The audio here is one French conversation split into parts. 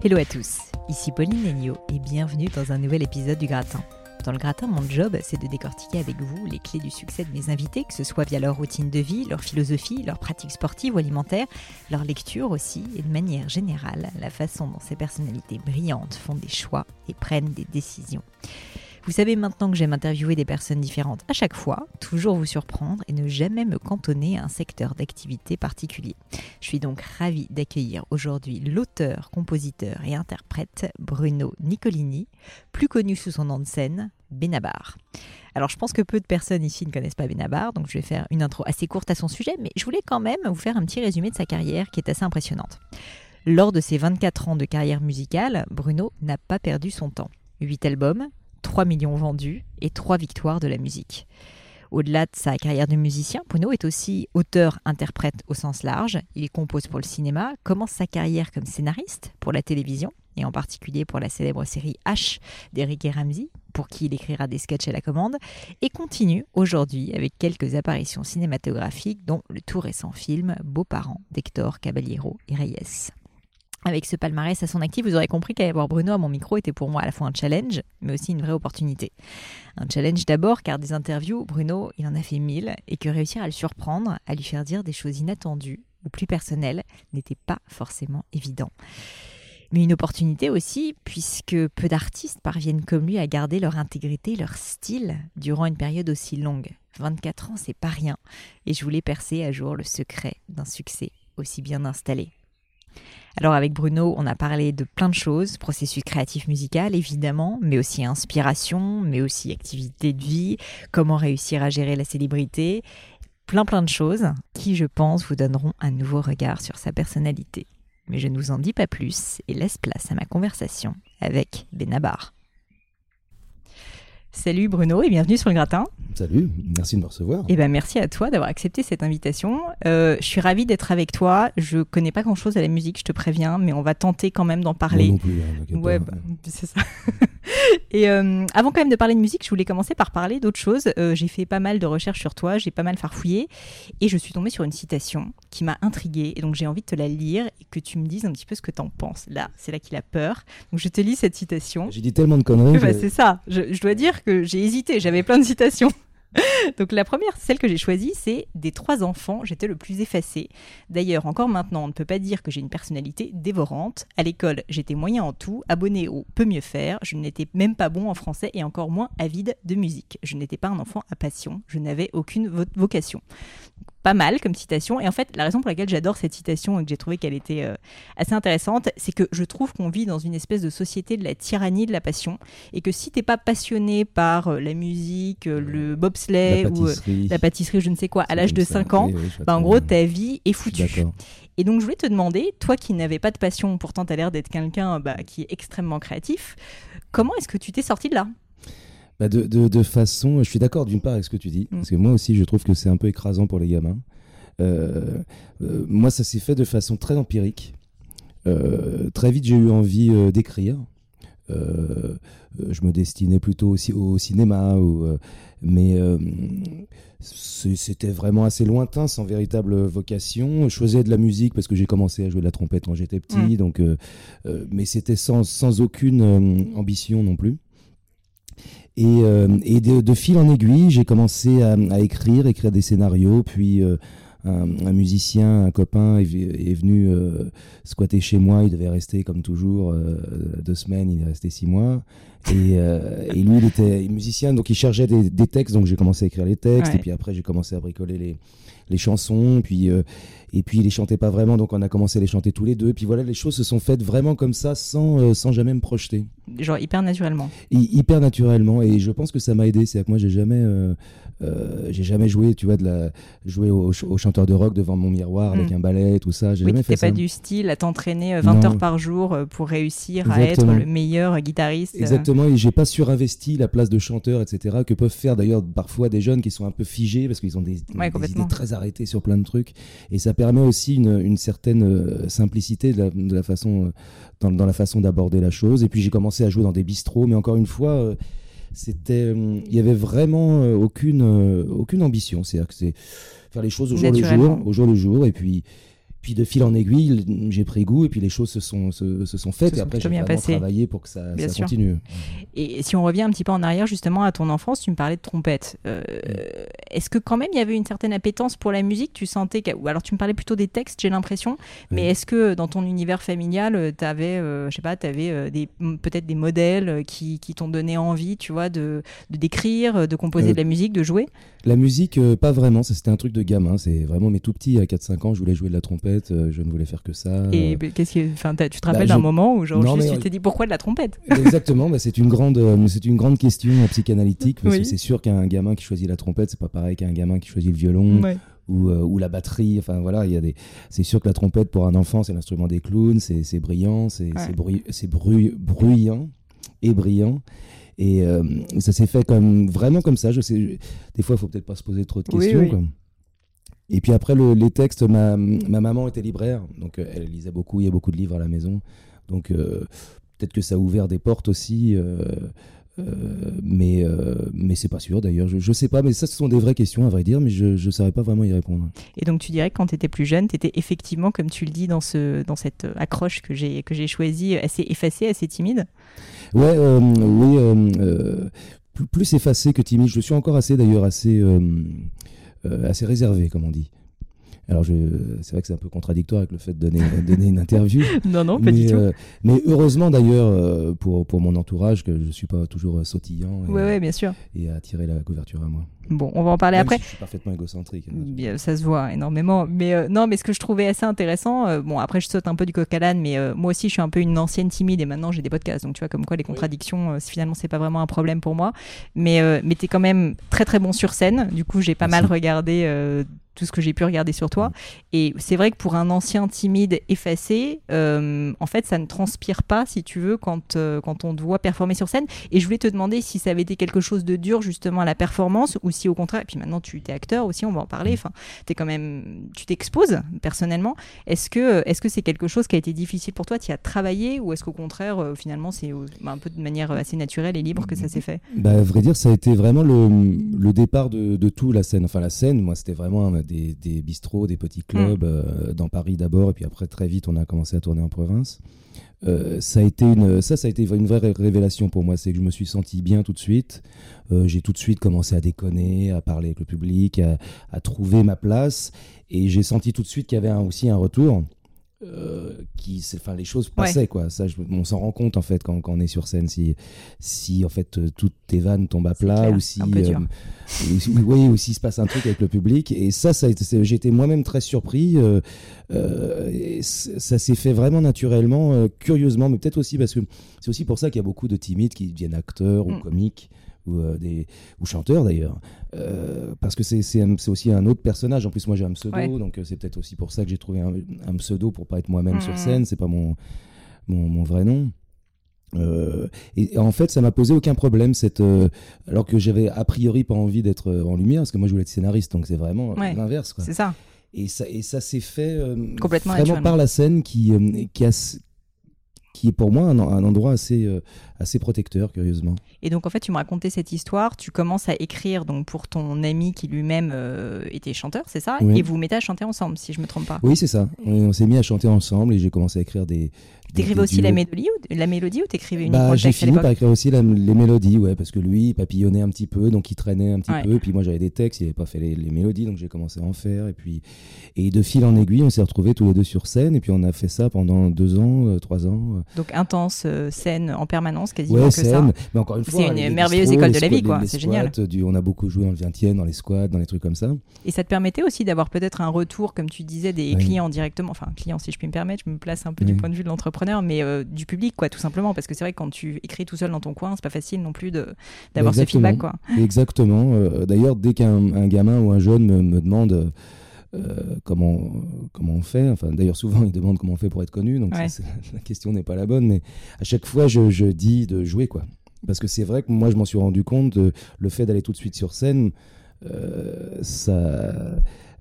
Hello à tous, ici Pauline Legno et bienvenue dans un nouvel épisode du Gratin. Dans le Gratin, mon job, c'est de décortiquer avec vous les clés du succès de mes invités, que ce soit via leur routine de vie, leur philosophie, leurs pratiques sportives ou alimentaires, leur lecture aussi, et de manière générale, la façon dont ces personnalités brillantes font des choix et prennent des décisions. Vous savez maintenant que j'aime interviewer des personnes différentes à chaque fois, toujours vous surprendre et ne jamais me cantonner à un secteur d'activité particulier. Je suis donc ravie d'accueillir aujourd'hui l'auteur, compositeur et interprète Bruno Nicolini, plus connu sous son nom de scène, Benabar. Alors je pense que peu de personnes ici ne connaissent pas Benabar, donc je vais faire une intro assez courte à son sujet, mais je voulais quand même vous faire un petit résumé de sa carrière qui est assez impressionnante. Lors de ses 24 ans de carrière musicale, Bruno n'a pas perdu son temps. 8 albums, 3 millions vendus et 3 victoires de la musique. Au-delà de sa carrière de musicien, Bruno est aussi auteur-interprète au sens large. Il compose pour le cinéma, commence sa carrière comme scénariste pour la télévision, et en particulier pour la célèbre série H d'Eric et Ramsey, pour qui il écrira des sketchs à la commande, et continue aujourd'hui avec quelques apparitions cinématographiques, dont le tout récent film Beaux-parents d'Hector Caballero et Reyes. Avec ce palmarès à son actif, vous aurez compris qu'avoir Bruno à mon micro était pour moi à la fois un challenge, mais aussi une vraie opportunité. Un challenge d'abord, car des interviews, Bruno, il en a fait mille, et que réussir à le surprendre, à lui faire dire des choses inattendues ou plus personnelles, n'était pas forcément évident. Mais une opportunité aussi, puisque peu d'artistes parviennent comme lui à garder leur intégrité, leur style, durant une période aussi longue. 24 ans, c'est pas rien, et je voulais percer à jour le secret d'un succès aussi bien installé. Alors avec Bruno, on a parlé de plein de choses, processus créatif musical évidemment, mais aussi inspiration, mais aussi activité de vie, comment réussir à gérer la célébrité, plein plein de choses qui je pense vous donneront un nouveau regard sur sa personnalité. Mais je ne vous en dis pas plus et laisse place à ma conversation avec Benabar. Salut Bruno et bienvenue sur le gratin. Salut, merci de me recevoir. Eh ben merci à toi d'avoir accepté cette invitation. Euh, je suis ravie d'être avec toi. Je connais pas grand chose à la musique, je te préviens, mais on va tenter quand même d'en parler. Moi non plus, hein, ouais, bah, c'est ça. Et euh, avant quand même de parler de musique, je voulais commencer par parler d'autre chose. Euh, j'ai fait pas mal de recherches sur toi, j'ai pas mal farfouillé, et je suis tombée sur une citation qui m'a intriguée. Et donc j'ai envie de te la lire et que tu me dises un petit peu ce que tu en penses. Là, c'est là qu'il a peur. Donc je te lis cette citation. J'ai dit tellement de conneries. Bah, c'est ça. Je, je dois dire que j'ai hésité. J'avais plein de citations. Donc la première, celle que j'ai choisie, c'est des trois enfants, j'étais le plus effacé. D'ailleurs, encore maintenant, on ne peut pas dire que j'ai une personnalité dévorante. À l'école, j'étais moyen en tout, abonné au peut mieux faire, je n'étais même pas bon en français et encore moins avide de musique. Je n'étais pas un enfant à passion, je n'avais aucune vocation pas mal comme citation. Et en fait, la raison pour laquelle j'adore cette citation et que j'ai trouvé qu'elle était euh, assez intéressante, c'est que je trouve qu'on vit dans une espèce de société de la tyrannie de la passion. Et que si t'es pas passionné par euh, la musique, euh, le bobsleigh ou la pâtisserie, je ne sais quoi, à l'âge de 5 ans, bah, en gros, ta vie est foutue. Et donc, je voulais te demander, toi qui n'avais pas de passion, pourtant tu as l'air d'être quelqu'un bah, qui est extrêmement créatif, comment est-ce que tu t'es sorti de là? Bah, de, de, façon, je suis d'accord d'une part avec ce que tu dis, mm. parce que moi aussi je trouve que c'est un peu écrasant pour les gamins. Euh, euh, moi ça s'est fait de façon très empirique. Euh, très vite j'ai eu envie d'écrire. je me destinais plutôt aussi au cinéma, mais c'était vraiment assez lointain, sans véritable vocation. Je faisais de la musique parce que j'ai commencé à jouer de la trompette quand j'étais petit, donc, mais c'était sans, sans, aucune ambition non plus. Et, euh, de, fil en aiguille, j'ai commencé à, écrire, écrire des scénarios, puis euh, un, musicien, un copain est, venu euh, squatter chez moi. Il devait rester comme toujours deux semaines. Il est resté six mois. Et, lui, il était musicien, donc il cherchait des, textes. Donc j'ai commencé à écrire les textes. Et puis après, j'ai commencé à bricoler les, les chansons. Puis et puis il les chantait pas vraiment, donc on a commencé à les chanter tous les deux. Et puis voilà, les choses se sont faites vraiment comme ça, sans, sans jamais me projeter genre hyper naturellement. hyper naturellement et je pense que ça m'a aidé. C'est que moi j'ai jamais, euh, euh, j'ai jamais joué, tu vois, de la, jouer au, chanteur de rock devant mon miroir avec mm. un ballet, tout ça. J'ai oui, jamais fait pas du style à t'entraîner 20 euh, heures par jour pour réussir à être le meilleur guitariste. Exactement. Et j'ai pas surinvesti la place de chanteur, etc. Que peuvent faire d'ailleurs parfois des jeunes qui sont un peu figés parce qu'ils ont des, idées très arrêtées sur plein de trucs. Et ça permet aussi une, une certaine simplicité de la, de la façon dans, la façon d'aborder la chose. Et puis j'ai commencé à jouer dans des bistrots, mais encore une fois, euh, c'était, euh, il y avait vraiment euh, aucune, aucune ambition. C'est-à-dire que c'est faire les choses au jour le jour, au jour le jour. Et puis, puis de fil en aiguille, j'ai pris goût et puis les choses se sont, se, sont faites. et après, j'ai vraiment passé. travaillé pour que ça, ça continue. Et si on revient un petit peu en arrière, justement, à ton enfance, tu me parlais de trompette. Euh, est-ce que quand même il y avait une certaine appétence pour la musique? Tu sentais. Ou alors tu me parlais plutôt des textes, j'ai l'impression. Mais est-ce que dans ton univers familial, euh, tu avais, euh, je sais pas, tu avais des, peut-être des modèles qui, qui t'ont donné envie, tu vois, de, de d'écrire, de composer de la musique, de jouer? La musique, pas vraiment. Ça, c'était un truc de gamin. C'est vraiment mes tout petits, à 4-5 ans, je voulais jouer de la trompette euh, je ne voulais faire que ça. Et qu'est-ce que, enfin, tu te rappelles bah, d'un moment où genre, tu t'es dit pourquoi de la trompette? Exactement, bah, c'est une grande, euh, c'est une grande question psychanalytique parce que c'est sûr qu'un gamin qui choisit la trompette, c'est pas pareil qu'un gamin qui choisit le violon. Ou, euh, ou, la batterie. Enfin voilà, il y a des. C'est sûr que la trompette pour un enfant, c'est l'instrument des clowns, c'est brillant, c'est c'est bruyant et brillant. Et ça s'est fait comme vraiment comme ça. Je sais. Des fois, il faut peut-être pas se poser trop de questions. Et puis après, les textes, ma, ma, maman était libraire, donc euh, elle lisait beaucoup, il y a beaucoup de livres à la maison. Donc euh, peut-être que ça a ouvert des portes aussi. Euh, mais mais c'est pas sûr d'ailleurs, je, je sais pas, mais ça ce sont des vraies questions à vrai dire, mais je ne saurais pas vraiment y répondre. Et donc tu dirais que quand tu étais plus jeune, tu étais effectivement, comme tu le dis dans, ce, dans cette accroche que j'ai choisie, assez effacée, assez timide? Ouais, oui, plus, plus effacé que timide. Je suis encore assez d'ailleurs assez assez réservé, comme on dit. Alors, c'est vrai que c'est un peu contradictoire avec le fait de donner, donner une interview. non, non, pas mais, du tout. Euh, mais heureusement d'ailleurs euh, pour, pour mon entourage que je ne suis pas toujours sautillant. Et, ouais, bien sûr. Et à tirer la couverture à moi. Bon, on va en parler après. je suis parfaitement égocentrique. Bien, ça se voit énormément. Mais non, mais ce que je trouvais assez intéressant, bon, après je saute un peu du coq à l'âne, mais moi aussi je suis un peu une ancienne timide et maintenant j'ai des podcasts. Donc tu vois, comme quoi les contradictions, finalement, c'est pas vraiment un problème pour moi. Mais, mais tu es quand même très très bon sur scène. Du coup, j'ai pas mal regardé tout ce que j'ai pu regarder sur toi. Et c'est vrai que pour un ancien timide effacé, euh, en fait, ça ne transpire pas, si tu veux, quand, euh, quand on doit performer sur scène. Et je voulais te demander si ça avait été quelque chose de dur, justement, à la performance, ou si au contraire, et puis maintenant tu es acteur aussi, on va en parler, enfin, es quand même, tu t'exposes personnellement. Est-ce que est-ce que c'est quelque chose qui a été difficile pour toi Tu as travaillé, ou est-ce qu'au contraire, euh, finalement, c'est bah, un peu de manière assez naturelle et libre que ça s'est fait? Bah, À vrai dire, ça a été vraiment le, le départ de, de, tout, la scène. Enfin, la scène, moi, c'était vraiment un, des, des bistrots, des petits clubs, mm. euh, dans Paris d'abord, et puis après très vite on a commencé à tourner en province. Euh, ça a été une, ça, ça a été une vraie révélation pour moi. C'est que je me suis senti bien tout de suite. Euh, j'ai tout de suite commencé à déconner, à parler avec le public, à, trouver ma place. Et j'ai senti tout de suite qu'il y avait aussi un retour. Euh, qui enfin les choses passaient quoi. Ça on s'en rend compte en fait quand, quand, on est sur scène si si en fait euh, toutes tes vannes tombent à plat ou si euh, oui ou s'il se passe un truc avec le public. Et ça ça j'étais moi-même très surpris ça s'est fait vraiment naturellement curieusement mais peut-être aussi parce que c'est aussi pour ça qu'il y a beaucoup de timides qui deviennent acteurs ou mm. comiques ou, euh, des, ou chanteurs d'ailleurs. Euh, parce que c'est aussi un autre personnage. En plus, moi j'ai un pseudo, donc euh, c'est peut-être aussi pour ça que j'ai trouvé un, pseudo pour pas être moi-même sur mmh. scène. C'est pas mon, mon, vrai nom. et, en fait, ça m'a posé aucun problème, cette, alors que j'avais a priori pas envie d'être en lumière, parce que moi je voulais être scénariste, donc c'est vraiment l'inverse. C'est ça. Et ça, et ça s'est fait Complètement vraiment par la scène qui, qui, a, qui est pour moi un, endroit assez, euh, assez protecteur, curieusement. Et donc, en fait, tu me racontais cette histoire, tu commences à écrire donc, pour ton ami qui lui-même euh, était chanteur, c'est ça? Et vous vous mettez à chanter ensemble, si je ne me trompe pas. Oui, c'est ça. On, s'est mis à chanter ensemble et j'ai commencé à écrire des, T'écrivais aussi la mélodie, ou, la mélodie ou t'écrivais uniquement bah, J'ai fini par écrire aussi les mélodies, ouais, parce que lui, il papillonnait un petit peu, donc il traînait un petit peu. Et puis moi, j'avais des textes, il n'avait pas fait les, mélodies, donc j'ai commencé à en faire. Et puis, et de fil en aiguille, on s'est retrouvés tous les deux sur scène, et puis on a fait ça pendant deux ans, euh, trois ans. Euh. Donc intense euh, scène en permanence, quasiment que ça. Mais encore une fois, c'est une merveilleuse école de la vie, quoi. C'est génial. Du, on a beaucoup joué dans le 20 dans les squats, dans les trucs comme ça. Et ça te permettait aussi d'avoir peut-être un retour, comme tu disais, des clients directement, enfin clients si je puis me permettre, je me place un peu du point de vue de l'entrepreneur, mais du public, quoi, tout simplement. Parce que c'est vrai que quand tu écris tout seul dans ton coin, c'est pas facile non plus d'avoir ce feedback, quoi. Exactement. Euh, d'ailleurs, dès qu'un gamin ou un jeune me, demande euh, comment, comment on fait, enfin, d'ailleurs, souvent, il demande comment on fait pour être connu, donc la question n'est pas la bonne, mais à chaque fois, je, je dis de jouer, quoi. Parce que c'est vrai que moi, je m'en suis rendu compte, le fait d'aller tout de suite sur scène, euh, ça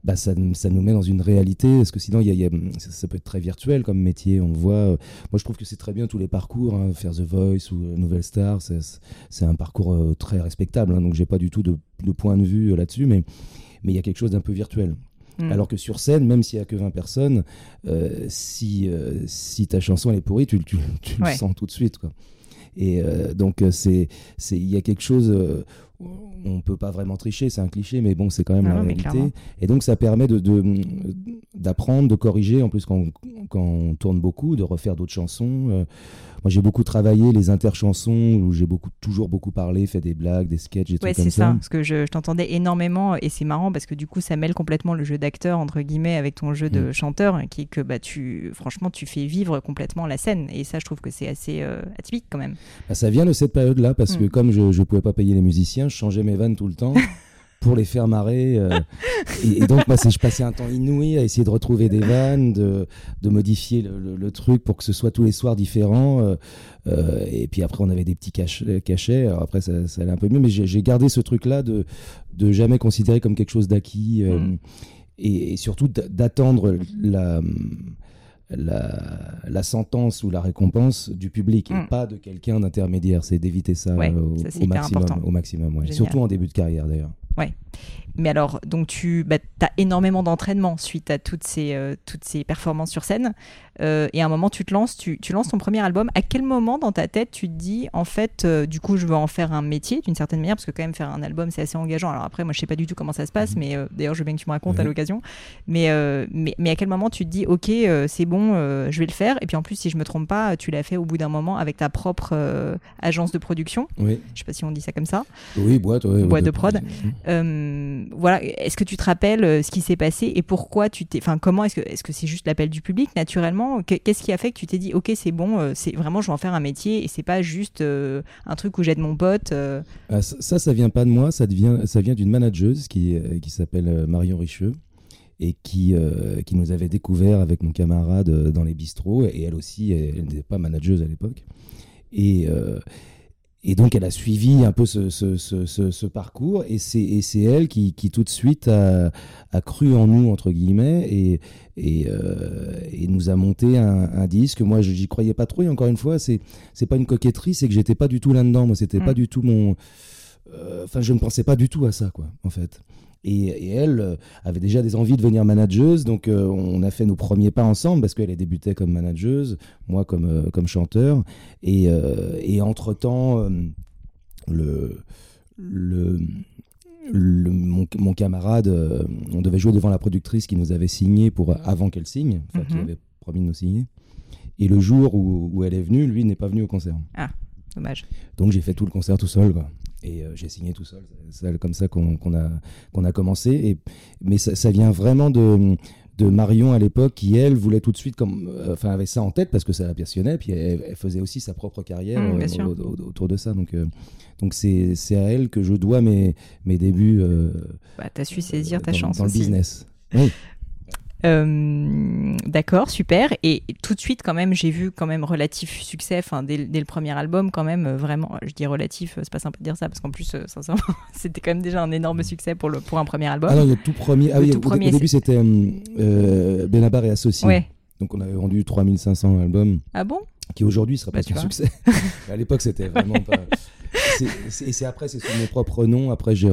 bah, ça, ça, nous met dans une réalité, parce que sinon, y a, ça, peut être très virtuel comme métier, on le voit. Euh, moi, je trouve que c'est très bien tous les parcours, hein, faire The Voice ou euh, Nouvelle Star, c'est un parcours euh, très respectable, hein, donc j'ai pas du tout de, de, point de vue là-dessus, mais il y a quelque chose d'un peu virtuel. Mm. Alors que sur scène, même s'il y a que 20 personnes, euh, si, euh, si ta chanson elle est pourrie, tu, tu, tu Ouais. le sens tout de suite. Quoi. Et euh, donc, euh, il y a quelque chose. On peut pas vraiment tricher, c'est un cliché, mais bon, c'est quand même Non, la non, réalité. Et donc, ça permet de- de- d'apprendre, de, corriger. En plus, quand on, quand on tourne beaucoup, de refaire d'autres chansons. Euh, moi, j'ai beaucoup travaillé les interchansons où j'ai beaucoup, toujours beaucoup parlé, fait des blagues, des sketchs, des Ouais, trucs comme c'est ça. Parce que je, je t'entendais énormément et c'est marrant parce que du coup, ça mêle complètement le jeu d'acteur entre guillemets avec ton jeu de Mm. chanteur, qui est que bah tu, franchement, tu fais vivre complètement la scène. Et ça, je trouve que c'est assez euh, atypique quand même. Bah, ça vient de cette période-là, parce que Mm. comme je ne pouvais pas payer les musiciens, je changeais mes vannes tout le temps pour les faire marrer. euh, et, et donc, moi, c'est- je passais un temps inouï à essayer de retrouver des vannes, de, de modifier le, le- le truc pour que ce soit tous les soirs différent. euh, euh, et puis après, on avait des petits cach- cachets. Alors après, ça, ça allait un peu mieux, mais j'ai gardé ce truc-là de, de jamais considérer comme quelque chose d'acquis. euh, Mm. et, et surtout d'a- d'attendre la la, la sentence ou la récompense du public et pas de quelqu'un d'intermédiaire. C'est d'éviter ça, Ouais, euh, au, ça, maximum. Au maximum ouais. Surtout en début de carrière d'ailleurs. Mais alors, donc tu bah, as énormément d'entraînement suite à toutes ces, euh, toutes ces performances sur scène. Euh, et à un moment, tu te lances, tu, tu lances ton premier album. À quel moment dans ta tête tu te dis, en fait, euh, du coup, je veux en faire un métier d'une certaine manière Parce que quand même, faire un album, c'est assez engageant. Alors après, moi, je sais pas du tout comment ça se passe, mais euh, d'ailleurs, je veux bien que tu me racontes à Ouais. l'occasion. Mais, mais, mais à quel moment tu te dis, ok, c'est bon, je vais le faire Et puis en plus, si je me trompe pas, tu l'as fait au bout d'un moment avec ta propre agence de production. Oui, Je sais pas si on dit ça comme ça. oui boîte, ouais, Boîte de prod. Euh, voilà, est-ce que tu te rappelles ce qui s'est passé et pourquoi tu t'es, enfin comment est-ce que est-ce que c'est juste l'appel du public naturellement Que- Qu'est-ce qui a fait que tu t'es dit ok c'est bon, euh, c'est vraiment je vais en faire un métier et c'est pas juste euh, un truc où j'aide mon pote. euh, Ah, ça, ça, vient pas de moi, ça, devient, ça vient d'une manageuse qui, euh, qui s'appelle Marion Richeux et qui, qui nous avait découvert avec mon camarade dans les bistrots. Et elle aussi, elle n'était pas manageuse à l'époque. Et, et donc, elle a suivi un peu ce, ce, ce, ce- ce parcours. Et c'est elle qui, qui, tout de suite, a, a cru en nous, entre guillemets, et, et, euh, et nous a monté un, un disque. Moi, je j'y croyais pas trop. Et encore une fois, c'est c'est pas une coquetterie, c'est que j'étais pas du tout là-dedans. Moi, c'était Mm. pas du tout mon. euh, Enfin, je ne pensais pas du tout à ça, quoi, en fait. Et, et elle euh, avait déjà des envies de devenir manageuse, donc euh, on a fait nos premiers pas ensemble parce qu'elle débutait comme manageuse, moi comme, euh, comme chanteur. Et, euh, et entre-temps, le, le, le- mon, mon camarade, on devait jouer devant la productrice qui nous avait signé pour, avant qu'elle signe, enfin qui Mhm. avait promis de nous signer. Et le jour où, où elle est venue, lui n'est pas venu au concert. dommage. Donc j'ai fait tout le concert tout seul, quoi. Et euh, j'ai signé tout seul. C'est comme ça qu'on a, qu'on a commencé. Et, mais ça, ça vient vraiment de, de Marion à l'époque, qui elle voulait tout de suite, comme, euh, enfin avait ça en tête parce que ça la passionnait. Puis elle, elle faisait aussi sa propre carrière Mm, euh, au- au- autour de ça. Donc euh, donc c'est à elle que je dois mes, mes débuts. Bah, t'as su saisir ta dans, chance dans le business. Oui. Euh, D'accord, super. Et tout de suite, quand même, j'ai vu quand même relatif succès. Enfin, dès, dès le premier album, quand même, euh, vraiment. Je dis relatif, euh, c'est pas simple de dire ça parce qu'en plus, euh, sincèrement, c'était quand même déjà un énorme succès pour le pour un premier album. Ah non, le tout premier. Ah Le oui, tout au, premier, au début c'était euh, Benabar et Associés. ouais. Donc on avait vendu 3500 albums. Ah bon? Qui aujourd'hui serait Bah, pas un succès. À l'époque, c'était vraiment pas. Et c'est après, c'est sous mon propre nom. Après, j'ai.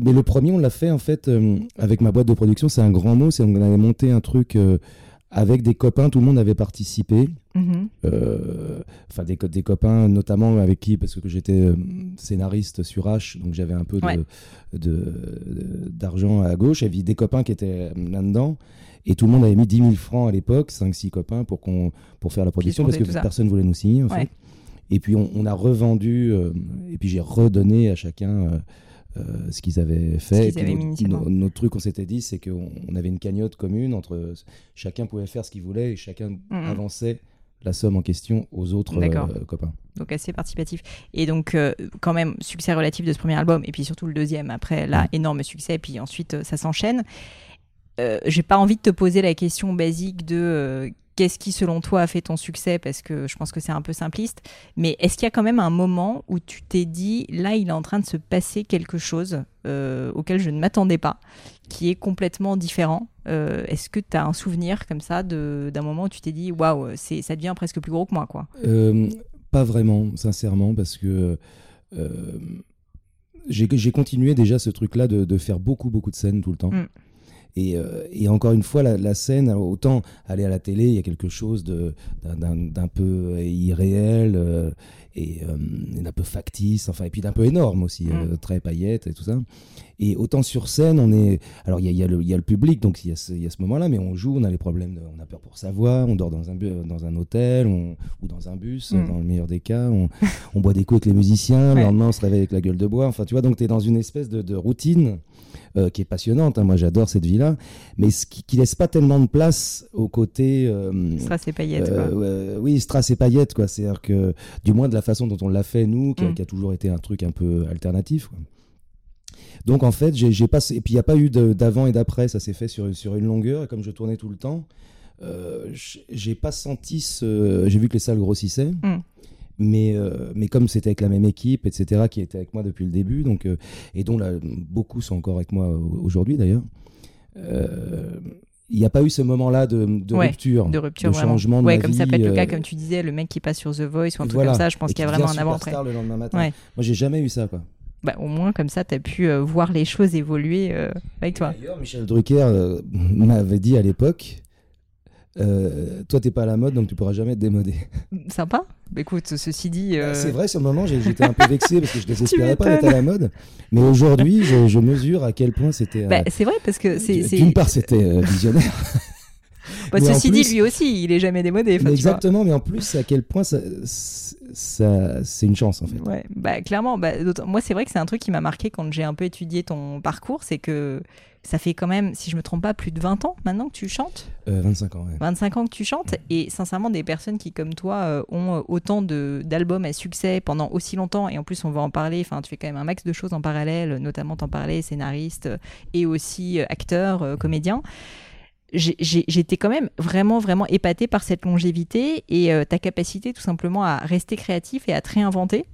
Mais le premier, on l'a fait en fait euh, avec ma boîte de production. C'est un grand mot. C'est on avait monté un truc euh, avec des copains. Tout le monde avait participé. Mhm. Euh, Enfin, des, co- des copains, notamment avec qui, parce que j'étais scénariste sur H, donc j'avais un peu de- Ouais. de- d'argent à gauche. Il y avait des copains qui étaient là-dedans. Et tout le monde avait mis 10 000 francs à l'époque, 5-6 copains, pour, qu'on pour faire la production, parce que personne ne voulait nous signer, en Ouais. fait. Et puis on, on a revendu, et puis j'ai redonné à chacun euh, ce qu'ils avaient fait. puis notre- truc, on s'était dit, c'est qu'on on avait une cagnotte commune entre chacun pouvait faire ce qu'il voulait et chacun Mhm. avançait la somme en question aux autres euh, copains. Donc assez participatif. Et donc euh, quand même succès relatif de ce premier album et puis surtout le deuxième après là énorme succès et puis ensuite ça s'enchaîne. Euh, J'ai pas envie de te poser la question basique de euh, qu'est-ce qui selon toi a fait ton succès? Parce que je pense que c'est un peu simpliste. Mais est-ce qu'il y a quand même un moment où tu t'es dit là il est en train de se passer quelque chose euh, auquel je ne m'attendais pas, qui est complètement différent? Euh, Est-ce que tu as un souvenir comme ça de- d'un moment où tu t'es dit waouh c'est ça devient presque plus gros que moi quoi? Euh, pas vraiment, sincèrement, parce que j'ai j'ai continué déjà ce truc-là de, de faire beaucoup, beaucoup de scènes tout le temps. Mm. Et, et, encore une fois, la, la, scène, autant aller à la télé, il y a quelque chose d'un peu irréel et d'un peu factice, enfin, et puis d'un peu énorme aussi, mm. très paillettes et tout ça. Et autant sur scène, on est. Alors, il y, y, y a, le public, donc il y a ce, ce moment-là, mais on joue, on a les problèmes, on a peur pour sa voix, on dort dans un, dans un hôtel ou dans un bus, mm. dans le meilleur des cas, on, on, boit des coups avec les musiciens, le lendemain on se réveille avec la gueule de bois. Enfin, tu vois, donc tu es dans une espèce de, de routine euh, qui est passionnante. Hein. Moi, j'adore cette vie-là, mais ce qui, qui, laisse pas tellement de place au côté. Euh, strass et paillettes, euh, oui, strass et paillettes, quoi. C'est-à-dire que, du moins de la façon dont on l'a fait, nous, qui, mm. qui, a toujours été un truc un peu alternatif. Quoi. Donc en fait, j'ai pas et puis il n'y a pas eu d'avant et d'après, ça s'est fait sur, sur une longueur et comme je tournais tout le temps, euh, j'ai pas senti ce. J'ai vu que les salles grossissaient. Mm. Mais, euh, mais comme c'était avec la même équipe, etc., qui était avec moi depuis le début, donc, euh, et dont là, beaucoup sont encore avec moi aujourd'hui d'ailleurs, il n'y a pas eu ce moment-là de, de rupture, de, rupture, de changement de ouais, comme ça peut être le cas, comme tu disais, le mec qui passe sur The Voice ou un truc comme ça, je pense qu'il y a vraiment un avant-après. le lendemain matin. Moi, j'ai jamais eu ça, quoi. Bah, au moins comme ça, tu as pu euh, voir les choses évoluer euh, avec toi. D'ailleurs, Michel Drucker euh, m'avait dit à l'époque toi, t'es pas à la mode, donc tu pourras jamais te démoder. Sympa. Bah, écoute, ceci dit. Bah, c'est vrai, sur le moment, j'étais un peu vexé parce que je désespérais pas d'être à la mode. Mais aujourd'hui, je, mesure à quel point c'était. Bah, c'est vrai, parce que c'est. D'une part, c'était visionnaire. Bah, ceci dit, lui aussi, il est jamais démodé. Exactement, mais en plus, à quel point ça, ça, c'est une chance en fait. Ouais, bah, clairement. Bah, moi, c'est vrai que c'est un truc qui m'a marqué quand j'ai un peu étudié ton parcours, c'est que ça fait quand même, si je me trompe pas, plus de 20 ans maintenant que tu chantes. 25 euh, ans, ouais. 25 ans que tu chantes. Et sincèrement, des personnes qui, comme toi, euh, ont euh, autant d'albums à succès pendant aussi longtemps, et en plus, on va en parler, enfin, tu fais quand même un max de choses en parallèle, notamment t'en parler, scénariste et aussi acteur, comédien j'étais quand même vraiment, vraiment épatée par cette longévité et euh, ta capacité tout simplement à rester créatif et à te réinventer.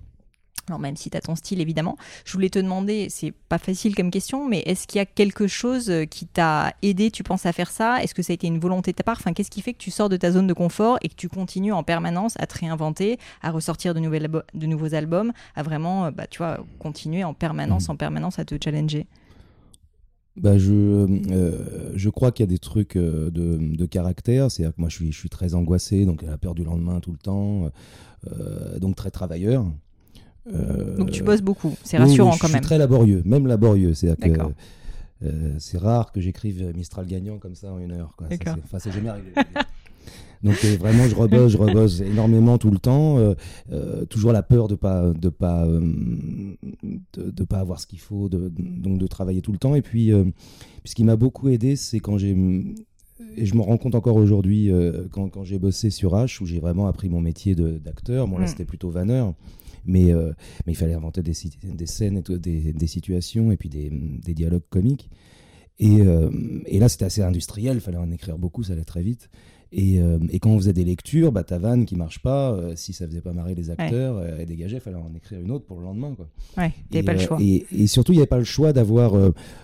Alors même si tu as ton style évidemment, je voulais te demander, c'est pas facile comme question, mais est-ce qu'il y a quelque chose euh, qui t'a aidé, tu penses à faire ça? Est-ce que ça a été une volonté de ta part? Enfin, qu'est-ce qui fait que tu sors de ta zone de confort et que tu continues en permanence à te réinventer, à ressortir de, nouvelles de nouveaux albums, à vraiment, euh, bah, tu vois, continuer en permanence, mmh. en permanence à te challenger? Bah je, euh, je crois qu'il y a des trucs euh, de, de caractère. C'est-à-dire que moi, je suis, je suis très angoissé, donc la peur du lendemain tout le temps, euh, donc très travailleur. Donc tu bosses beaucoup, c'est rassurant quand même. Je suis très laborieux, même laborieux. Que c'est rare que j'écrive Mistral gagnant comme ça en une heure. Enfin, c'est jamais arrivé. Donc euh, vraiment, je rebosse, je rebosse énormément tout le temps. Euh, euh, toujours la peur de pas de pas de, de, pas avoir ce qu'il faut, de, donc de travailler tout le temps. Et puis, ce qui m'a beaucoup aidé, c'est quand j'ai et je me rends compte encore aujourd'hui quand, quand j'ai bossé sur H où j'ai vraiment appris mon métier d'acteur. Bon là, mm. c'était plutôt vanneur. Mais, mais il fallait inventer des, des scènes, et des, des, situations et puis des, des dialogues comiques. Et, et là, c'était assez industriel, il fallait en écrire beaucoup, ça allait très vite. Euh, et, quand on faisait des lectures, bah, ta vanne qui marche pas, euh, si ça faisait pas marrer les acteurs, euh, elle dégageait, il fallait en écrire une autre pour le lendemain. Quoi. Ouais, et, pas le choix. Et, surtout, il n'y avait pas le choix d'avoir.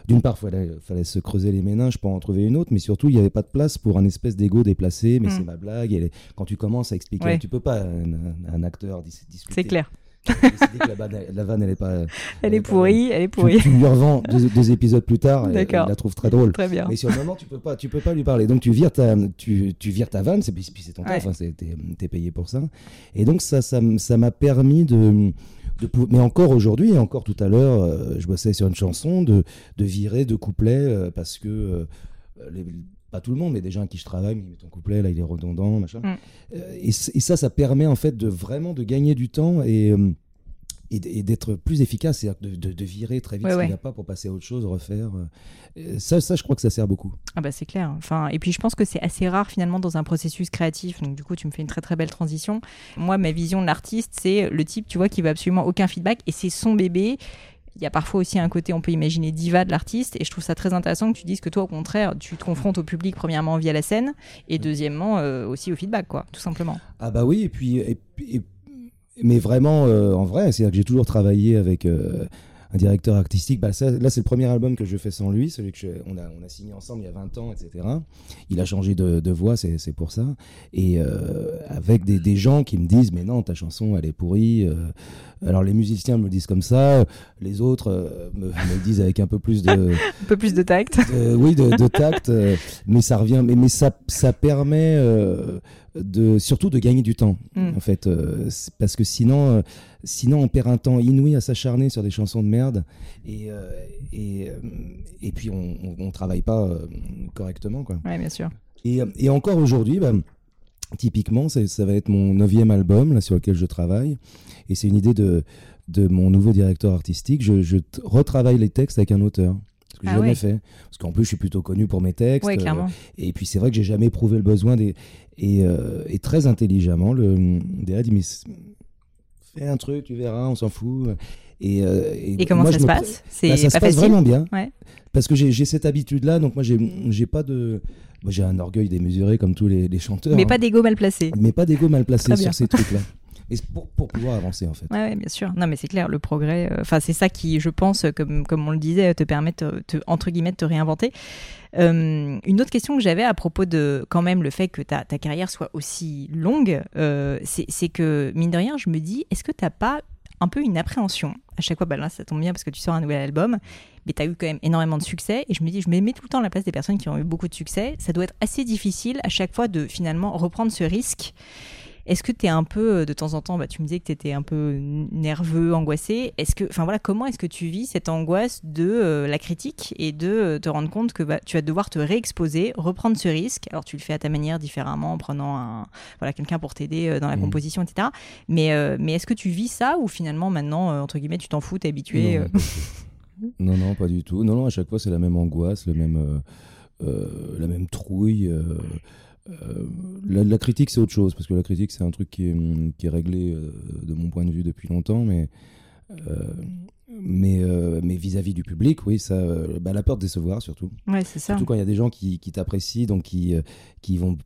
D'une part, il fallait, fallait, se creuser les méninges pour en trouver une autre, mais surtout, il n'y avait pas de place pour un espèce d'ego déplacé. Mais mm. c'est ma blague. Et quand tu commences à expliquer, tu peux pas, un, un acteur, discuter. C'est clair la, vanne, elle est pas. Elle, est pourrie, elle est pourrie. Tu, lui revends deux, épisodes plus tard, et, la trouve très drôle. Très bien. Mais sur le moment, tu peux pas, tu peux pas lui parler. Donc tu vires ta, tu, tu vires ta vanne, c'est puis c'est ton ouais. enfin, t'es payé pour ça. Et donc ça, ça, ça m'a permis de, de, mais encore aujourd'hui et encore tout à l'heure, euh, je bossais sur une chanson de, de virer deux couplets euh, parce que euh, les, pas tout le monde, mais des gens à qui je travaille, mais ton couplet là il est redondant, machin. Mm. Euh, et, ça, ça permet en fait de vraiment de gagner du temps et, euh, et, d'être plus efficace, c'est-à-dire de, de, virer très vite ce qu'il n'y a pas pour passer à autre chose, refaire. Euh. Ça, ça, je crois que ça sert beaucoup. Ah bah c'est clair. Enfin, et puis je pense que c'est assez rare finalement dans un processus créatif. Donc du coup, tu me fais une très très belle transition. Moi, ma vision de l'artiste, c'est le type, tu vois, qui va absolument aucun feedback et c'est son bébé il y a parfois aussi un côté, on peut imaginer, diva de l'artiste. Et je trouve ça très intéressant que tu dises que toi, au contraire, tu te confrontes au public, premièrement, via la scène, et deuxièmement, euh, aussi au feedback, quoi, tout simplement. Ah bah oui, et puis... mais vraiment, euh, en vrai, c'est-à-dire que j'ai toujours travaillé avec... Euh, un directeur artistique. Bah, ça, là, c'est le premier album que je fais sans lui, celui que je, on, a, on a signé ensemble il y a 20 ans, etc. Il a changé de, de voix, c'est pour ça. Et euh, avec des, des gens qui me disent, mais non, ta chanson, elle est pourrie. euh. alors les musiciens me le disent comme ça, les autres euh, me, me le disent avec un peu plus de, Un peu plus de tact. de- oui, de, de tact, mais ça revient, mais, mais ça, ça permet euh, de, surtout de gagner du temps, Mm. en fait, euh, parce que sinon, euh, sinon on perd un temps inouï à s'acharner sur des chansons de merde, et euh, et, et puis on, on, on travaille pas correctement, quoi. Ouais, bien sûr. Et, et encore aujourd'hui, bah, typiquement, ça va être mon neuvième album là, sur lequel je travaille. Et c'est une idée de, de mon nouveau directeur artistique. Je, retravaille les textes avec un auteur. Ce que j'ai Ah jamais ouais. fait. Parce qu'en plus, je suis plutôt connu pour mes textes. Clairement. Euh, et puis, c'est vrai que j'ai jamais éprouvé le besoin des. Et, euh, et très intelligemment, le DA dit Mais fais un truc, tu verras, on s'en fout. Et, euh, Et comment moi, ça se me- passe? C'est bah, ça se pas passe vraiment bien. Ouais. Parce que j'ai j'ai cette habitude-là, donc moi j'ai j'ai pas de. Moi j'ai un orgueil démesuré comme tous les, les chanteurs. Mais hein. pas d'ego mal placé. Mais pas d'ego mal placé sur ces trucs-là. Et pour, pour pouvoir avancer en fait. Ouais, bien sûr. Non, mais c'est clair, le progrès. euh, Enfin, c'est ça qui, je pense, comme, comme on le disait, te permet, entre guillemets, de te réinventer. Euh, une autre question que j'avais à propos de, quand même, le fait que ta, ta carrière soit aussi longue, euh, c'est c'est que, mine de rien, je me dis, est-ce que t'as pas un peu une appréhension? À chaque fois, bah là ça tombe bien parce que tu sors un nouvel album, mais tu as eu quand même énormément de succès et je me dis, je me mets tout le temps à la place des personnes qui ont eu beaucoup de succès, ça doit être assez difficile à chaque fois de finalement reprendre ce risque est-ce que tu es un peu, euh, de temps en temps, bah, tu me disais que tu étais un peu nerveux, angoissé. Est-ce que, enfin voilà, comment est-ce que tu vis cette angoisse de euh, la critique et de euh, te rendre compte que bah, tu vas devoir te réexposer, reprendre ce risque? Alors tu le fais à ta manière différemment en prenant un, voilà, quelqu'un pour t'aider dans la Mhm. composition, etc. Mais, euh, mais est-ce que tu vis ça ou finalement maintenant, entre guillemets, tu t'en fous, t'es habitué non, non, non, pas du tout. Non, non, à chaque fois c'est la même angoisse, le même, la même trouille. Euh, la, la critique c'est autre chose parce que la critique c'est un truc qui est, qui est réglé euh, de mon point de vue depuis longtemps, mais euh, mais mais vis-à-vis du public, oui, ça, bah, la peur de décevoir surtout. Ouais, c'est ça. Surtout quand il y a des gens qui, qui t'apprécient, donc qui, qui vont,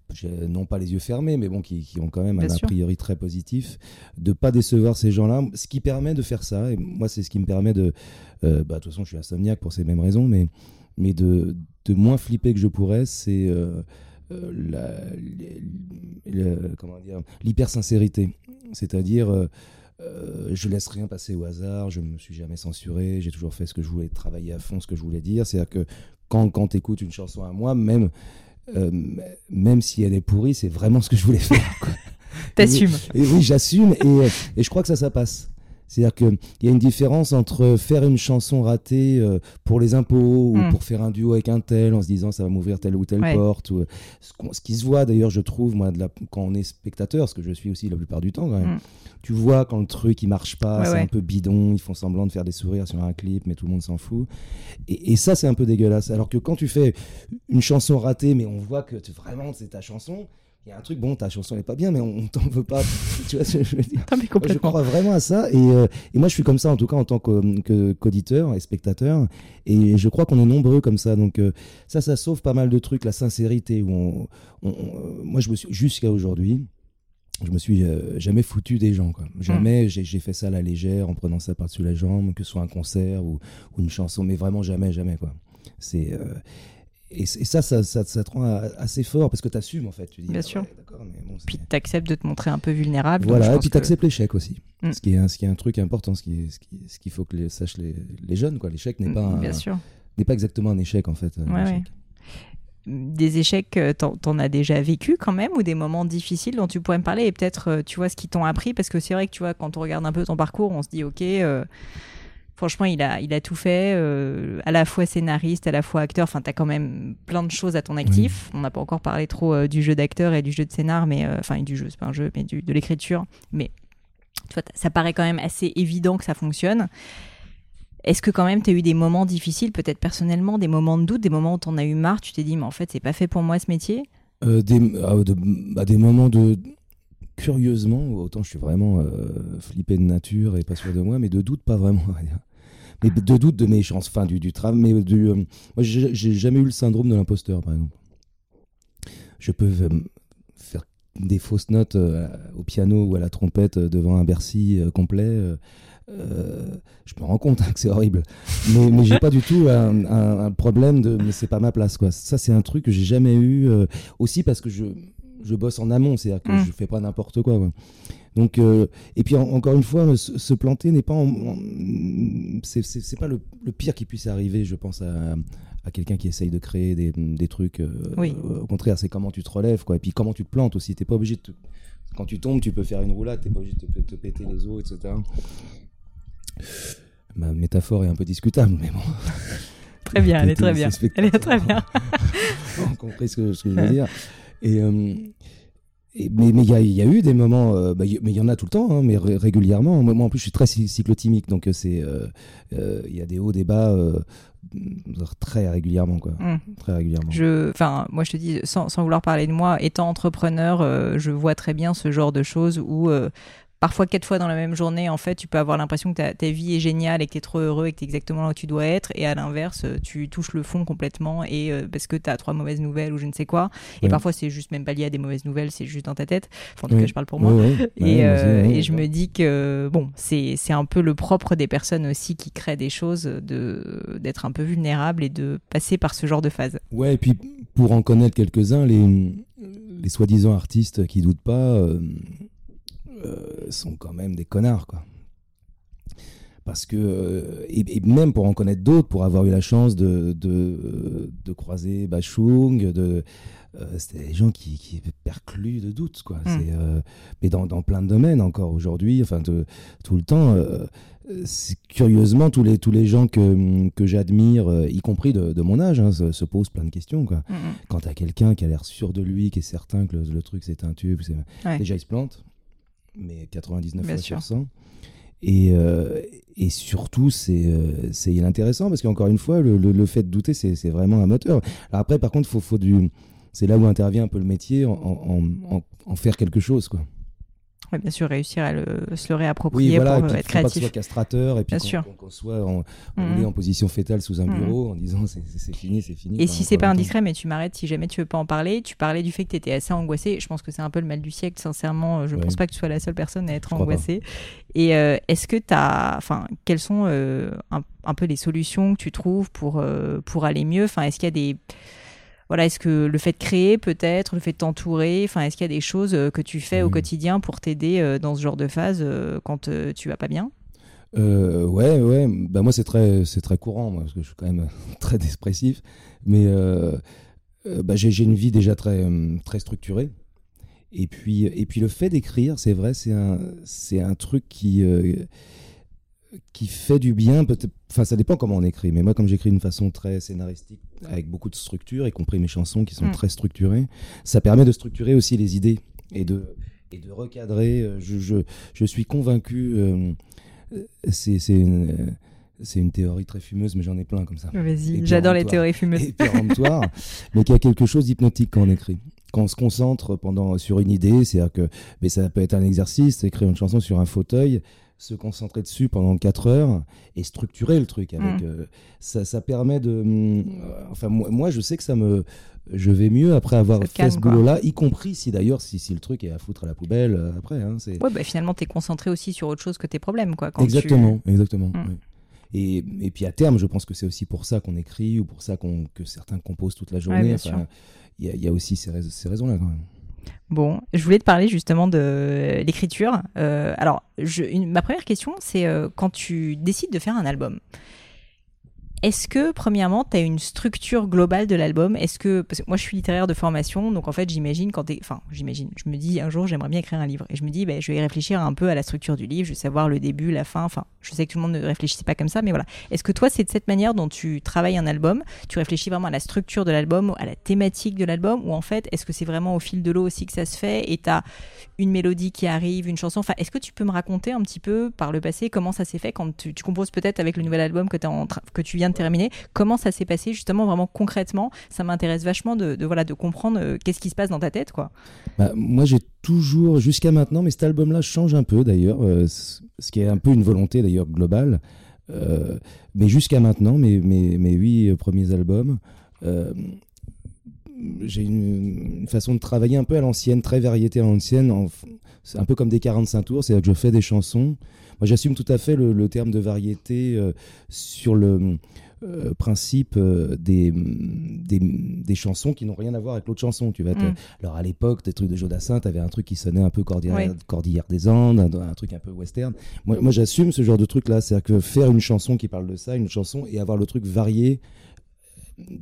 non pas les yeux fermés, mais bon, qui, qui ont quand même Bien un a priori très positif, de pas décevoir ces gens-là, ce qui permet de faire ça. Et moi, c'est ce qui me permet de, bah, de toute façon, je suis insomniaque pour ces mêmes raisons, mais, mais de, de moins flipper que je pourrais, c'est euh, l'hyper-sincérité. C'est-à-dire, euh, euh, je laisse rien passer au hasard, je me suis jamais censuré, j'ai toujours fait ce que je voulais, travailler à fond ce que je voulais dire. C'est-à-dire que quand, quand tu écoutes une chanson à moi, même, euh, même si elle est pourrie, c'est vraiment ce que je voulais faire. T'assumes. Et oui, j'assume et, et je crois que ça, ça passe. C'est-à-dire qu'il y a une différence entre faire une chanson ratée euh, pour les impôts ou Mm. pour faire un duo avec un tel en se disant ça va m'ouvrir telle ou telle Ouais. porte. Ou, euh, ce, ce qui se voit d'ailleurs, je trouve, moi, de la- quand on est spectateur, ce que je suis aussi la plupart du temps quand même. Mm. Tu vois quand le truc il marche pas, Ouais, c'est ouais. un peu bidon, ils font semblant de faire des sourires sur un clip, mais tout le monde s'en fout. Et, et ça, c'est un peu dégueulasse. Alors que quand tu fais une chanson ratée, mais on voit que vraiment c'est ta chanson, il y a un truc, bon, ta chanson n'est pas bien, mais on, on t'en veut pas. tu vois ce que je veux dire? Moi, je crois vraiment à ça. Et, euh, et moi, je suis comme ça, en tout cas, en tant qu'auditeur et spectateur. Et je crois qu'on est nombreux comme ça. Donc, euh, ça, ça sauve pas mal de trucs. La sincérité. Où on, on- on- moi, je me suis, jusqu'à aujourd'hui, je me suis euh, jamais foutu des gens. Quoi. Jamais j'ai j'ai fait ça à la légère, en prenant ça par-dessus la jambe, que ce soit un concert ou, ou une chanson. Mais vraiment, jamais, jamais. quoi. C'est. Euh, et, ça, ça, ça, ça te rend assez fort parce que tu assumes en fait. Tu dis, Bien ah sûr. ouais, mais bon, Puis t'acceptes de te montrer un peu vulnérable. voilà, et puis que- t'acceptes l'échec aussi. Mm. Ce, qui est un, ce qui est un truc important, ce qu'il ce qui, ce qu'il faut que les, sachent les, les jeunes. quoi. L'échec n'est pas, Mm, sûr. n'est pas exactement un échec en fait. un Ouais, ouais. des échecs, euh, t'en, t'en as déjà vécu quand même, ou des moments difficiles dont tu pourrais me parler, et peut-être, euh, tu vois, ce qui t'ont appris, parce que c'est vrai que, tu vois, quand on regarde un peu ton parcours, on se dit, ok, euh, franchement, il a, il a tout fait, euh, à la fois scénariste, à la fois acteur, enfin, t'as quand même plein de choses à ton actif. On n'a pas encore parlé trop euh, du jeu d'acteur et du jeu de scénar, mais, euh, enfin, et du jeu, c'est pas un jeu, mais du, de l'écriture, mais, tu vois, ça paraît quand même assez évident que ça fonctionne. Est-ce que quand même tu as eu des moments difficiles, peut-être personnellement, des moments de doute, des moments où t'en as eu marre, tu t'es dit mais en fait c'est pas fait pour moi ce métier? Euh, des, ah, de- bah, des moments de. Curieusement, autant je suis vraiment euh, flippé de nature et pas sûr de moi, mais de doute, pas vraiment. Mais de doute de mes chances, enfin du, du travail. Mais du, euh, moi, j'ai jamais eu le syndrome de l'imposteur, par exemple. Je peux euh, faire des fausses notes euh, au piano ou à la trompette euh, devant un Bercy complet. je me rends compte hein, que c'est horrible, mais, mais j'ai pas du tout un, problème de mais c'est pas ma place quoi. Ça c'est un truc que j'ai jamais eu aussi parce que je je bosse en amont, c'est-à-dire que je mm. je fais pas n'importe quoi, Donc et puis encore une fois, se, planter n'est pas c'est pas le, le, pire qui puisse arriver, je pense à, à quelqu'un qui essaye de créer des, des trucs. oui. au contraire, c'est comment tu te relèves quoi, et puis comment tu te plantes aussi. T'es pas obligé de quand tu tombes, tu peux faire une roulade, t'es pas obligé de te, péter les os, etc. Ma métaphore est un peu discutable, mais bon. Très bien, elle est très bien. Elle est très bien. On compris ce que, je veux dire. Et, euh, mais il y, a eu des moments, euh, bah, mais il y en a tout le temps, hein, mais régulièrement. Moi, en plus, je suis très cyclotimique, donc euh, c'est, il y a des hauts, des bas très régulièrement quoi mmh. très régulièrement je enfin moi je te dis sans, sans, vouloir parler de moi étant entrepreneur je vois très bien ce genre de choses où parfois quatre fois dans la même journée, en fait, tu peux avoir l'impression que ta, vie est géniale et que tu es trop heureux et que tu es exactement là où tu dois être. Et à l'inverse, tu touches le fond complètement et euh, parce que tu as trois mauvaises nouvelles ou je ne sais quoi. Et parfois, c'est juste même pas lié à des mauvaises nouvelles, c'est juste dans ta tête. en tout cas, je parle pour moi. et, euh, et je me dis que, bon, c'est un peu le propre des personnes aussi qui créent des choses, d'être un peu vulnérable et de passer par ce genre de phase. Ouais, et puis pour en connaître quelques-uns, les, les soi-disant artistes qui doutent pas. Euh, euh, sont quand même des connards, quoi. Parce que, euh, et, même pour en connaître d'autres, pour avoir eu la chance de, de, de croiser Bachung, de, euh, c'était des gens qui, qui percluent de doutes, quoi. Mm. mais dans, dans, plein de domaines encore aujourd'hui, enfin tout le temps. curieusement, tous les, tous les gens que, que j'admire, y compris de, mon âge, hein, se, posent plein de questions. Quoi. Mm, mm. Quand à quelqu'un qui a l'air sûr de lui, qui est certain que le, truc c'est un tube, déjà il se plante mais 99 fois sur 100. Et, euh, et surtout, c'est euh, c'est intéressant parce qu'encore une fois, le, le, fait de douter, c'est vraiment un moteur. Alors après, par contre, faut, faut du... c'est là où intervient un peu le métier, en, en, en faire quelque chose. quoi bien sûr, réussir à le, se le réapproprier pour euh, être créatif. Pas que soit castrateur et puis qu'on soit en, mmh. en position fétale sous un mmh. bureau en disant c'est fini, c'est fini. Et si c'est pas indiscret, mais tu m'arrêtes si jamais tu veux pas en parler, tu parlais du fait que tu étais assez angoissé. Je pense que c'est un peu le mal du siècle, sincèrement. Je ne pense pas que tu sois la seule personne à être angoissée. Et euh, est-ce que tu as. Enfin, quelles sont euh, un, peu les solutions que tu trouves pour, pour aller mieux? Enfin, est-ce qu'il y a des voilà, est-ce que le fait de créer peut-être, le fait de t'entourer, enfin, est-ce qu'il y a des choses euh, que tu fais au mmh. quotidien pour t'aider euh, dans ce genre de phase euh, quand tu vas pas bien? Ouais, ouais. Bah moi c'est très, c'est très courant parce que je suis quand même très expressif, mais bah, j'ai une vie déjà très, très structurée. Et puis, et puis le fait d'écrire, c'est vrai, c'est un, c'est un truc qui qui fait du bien. Enfin, ça dépend comment on écrit. Mais moi, comme j'écris d'une façon très scénaristique, avec beaucoup de structure, y compris mes chansons qui sont mm. très structurées, ça permet de structurer aussi les idées et de, et de recadrer. Euh, je, je, je suis convaincu. Euh, c'est une. c'est une théorie très fumeuse, mais j'en ai plein comme ça. Vas-y, j'adore les théories fumeuses. Mais qu'il y a quelque chose d'hypnotique quand on écrit. Quand on se concentre pendant, sur une idée, c'est-à-dire que mais ça peut être un exercice, écrire une chanson sur un fauteuil, se concentrer dessus pendant 4 heures et structurer le truc avec mm. euh, ça, ça, permet de mm, enfin moi, je sais que ça me je vais mieux après avoir fait ce boulot là y compris si d'ailleurs si, si, le truc est à foutre à la poubelle euh, après hein, ouais, bah, finalement tu es concentré aussi sur autre chose que tes problèmes quoi exactement exactement et, et, puis à terme je pense que c'est aussi pour ça qu'on écrit ou pour ça que certains composent toute la journée il y, y, a aussi ces, ces raisons là quand même Bon, je voulais te parler justement de l'écriture. Euh, alors, ma première question, c'est euh, quand tu décides de faire un album, est-ce que, premièrement, tu as une structure globale de l'album? Est-ce que. Moi, je suis littéraire de formation, donc en fait, j'imagine quand tu Enfin, j'imagine. Je me dis, un jour, j'aimerais bien écrire un livre. Et je me dis, ben, je vais réfléchir un peu à la structure du livre, je vais savoir le début, la fin. Enfin, je sais que tout le monde ne réfléchit pas comme ça, mais voilà. Est-ce que toi, c'est de cette manière dont tu travailles un album? Tu réfléchis vraiment à la structure de l'album, à la thématique de l'album? Ou en fait, est-ce que c'est vraiment au fil de l'eau aussi que ça se fait et tu as une mélodie qui arrive, une chanson? Enfin, est-ce que tu peux me raconter un petit peu par le passé comment ça s'est fait quand tu, composes peut-être avec le nouvel album que, en que tu viens de terminer Comment ça s'est passé justement vraiment concrètement? Ça m'intéresse vachement de, voilà de comprendre euh, qu'est-ce qui se passe dans ta tête quoi. Bah, moi j'ai toujours jusqu'à maintenant, mais cet album-là change un peu d'ailleurs, euh, ce qui est un peu une volonté d'ailleurs globale. Euh, mais jusqu'à maintenant, mes, huit premiers albums, j'ai une, façon de travailler un peu à l'ancienne, très variété à l'ancienne, c'est un peu comme des 45 tours, c'est-à-dire que je fais des chansons. Moi, j'assume tout à fait le, terme de variété euh, sur le euh, principe euh, des, des, chansons qui n'ont rien à voir avec l'autre chanson. Tu vas mm. Alors, à l'époque, des trucs de Jodassin, tu avais un truc qui sonnait un peu Cordillère, Cordillère des Andes, un, truc un peu western. Moi, moi j'assume ce genre de truc-là. C'est-à-dire que faire une chanson qui parle de ça, une chanson, et avoir le truc varié,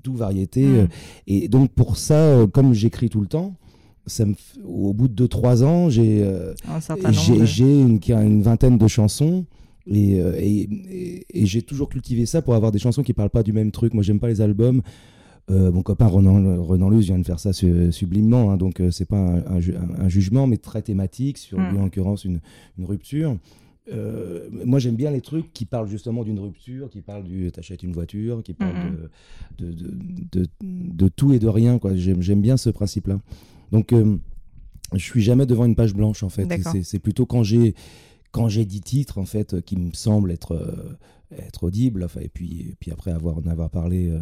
tout variété. Mm. et donc, pour ça, comme j'écris tout le temps, ça me, au bout de 2-3 ans, j'ai euh, j'ai une, une, vingtaine de chansons. Euh, et, et, j'ai toujours cultivé ça pour avoir des chansons qui parlent pas du même truc. Moi, j'aime pas les albums. Euh, mon copain Renan, Renan Luz vient de faire ça sublimement, hein, donc c'est pas un, jugement, mais très thématique, sur hmm. en l'occurrence une, une, rupture. Moi, j'aime bien les trucs qui parlent justement d'une rupture, qui parlent du t'achètes une voiture, qui parlent hmm. de, de, de, de, tout et de rien. J'aime bien ce principe-là. Donc, euh, je suis jamais devant une page blanche, en fait. C'est plutôt quand j'ai quand j'ai 10 titres, en fait, qui me semblent être, euh, être audibles, enfin, et, puis, puis après avoir, en avoir parlé euh,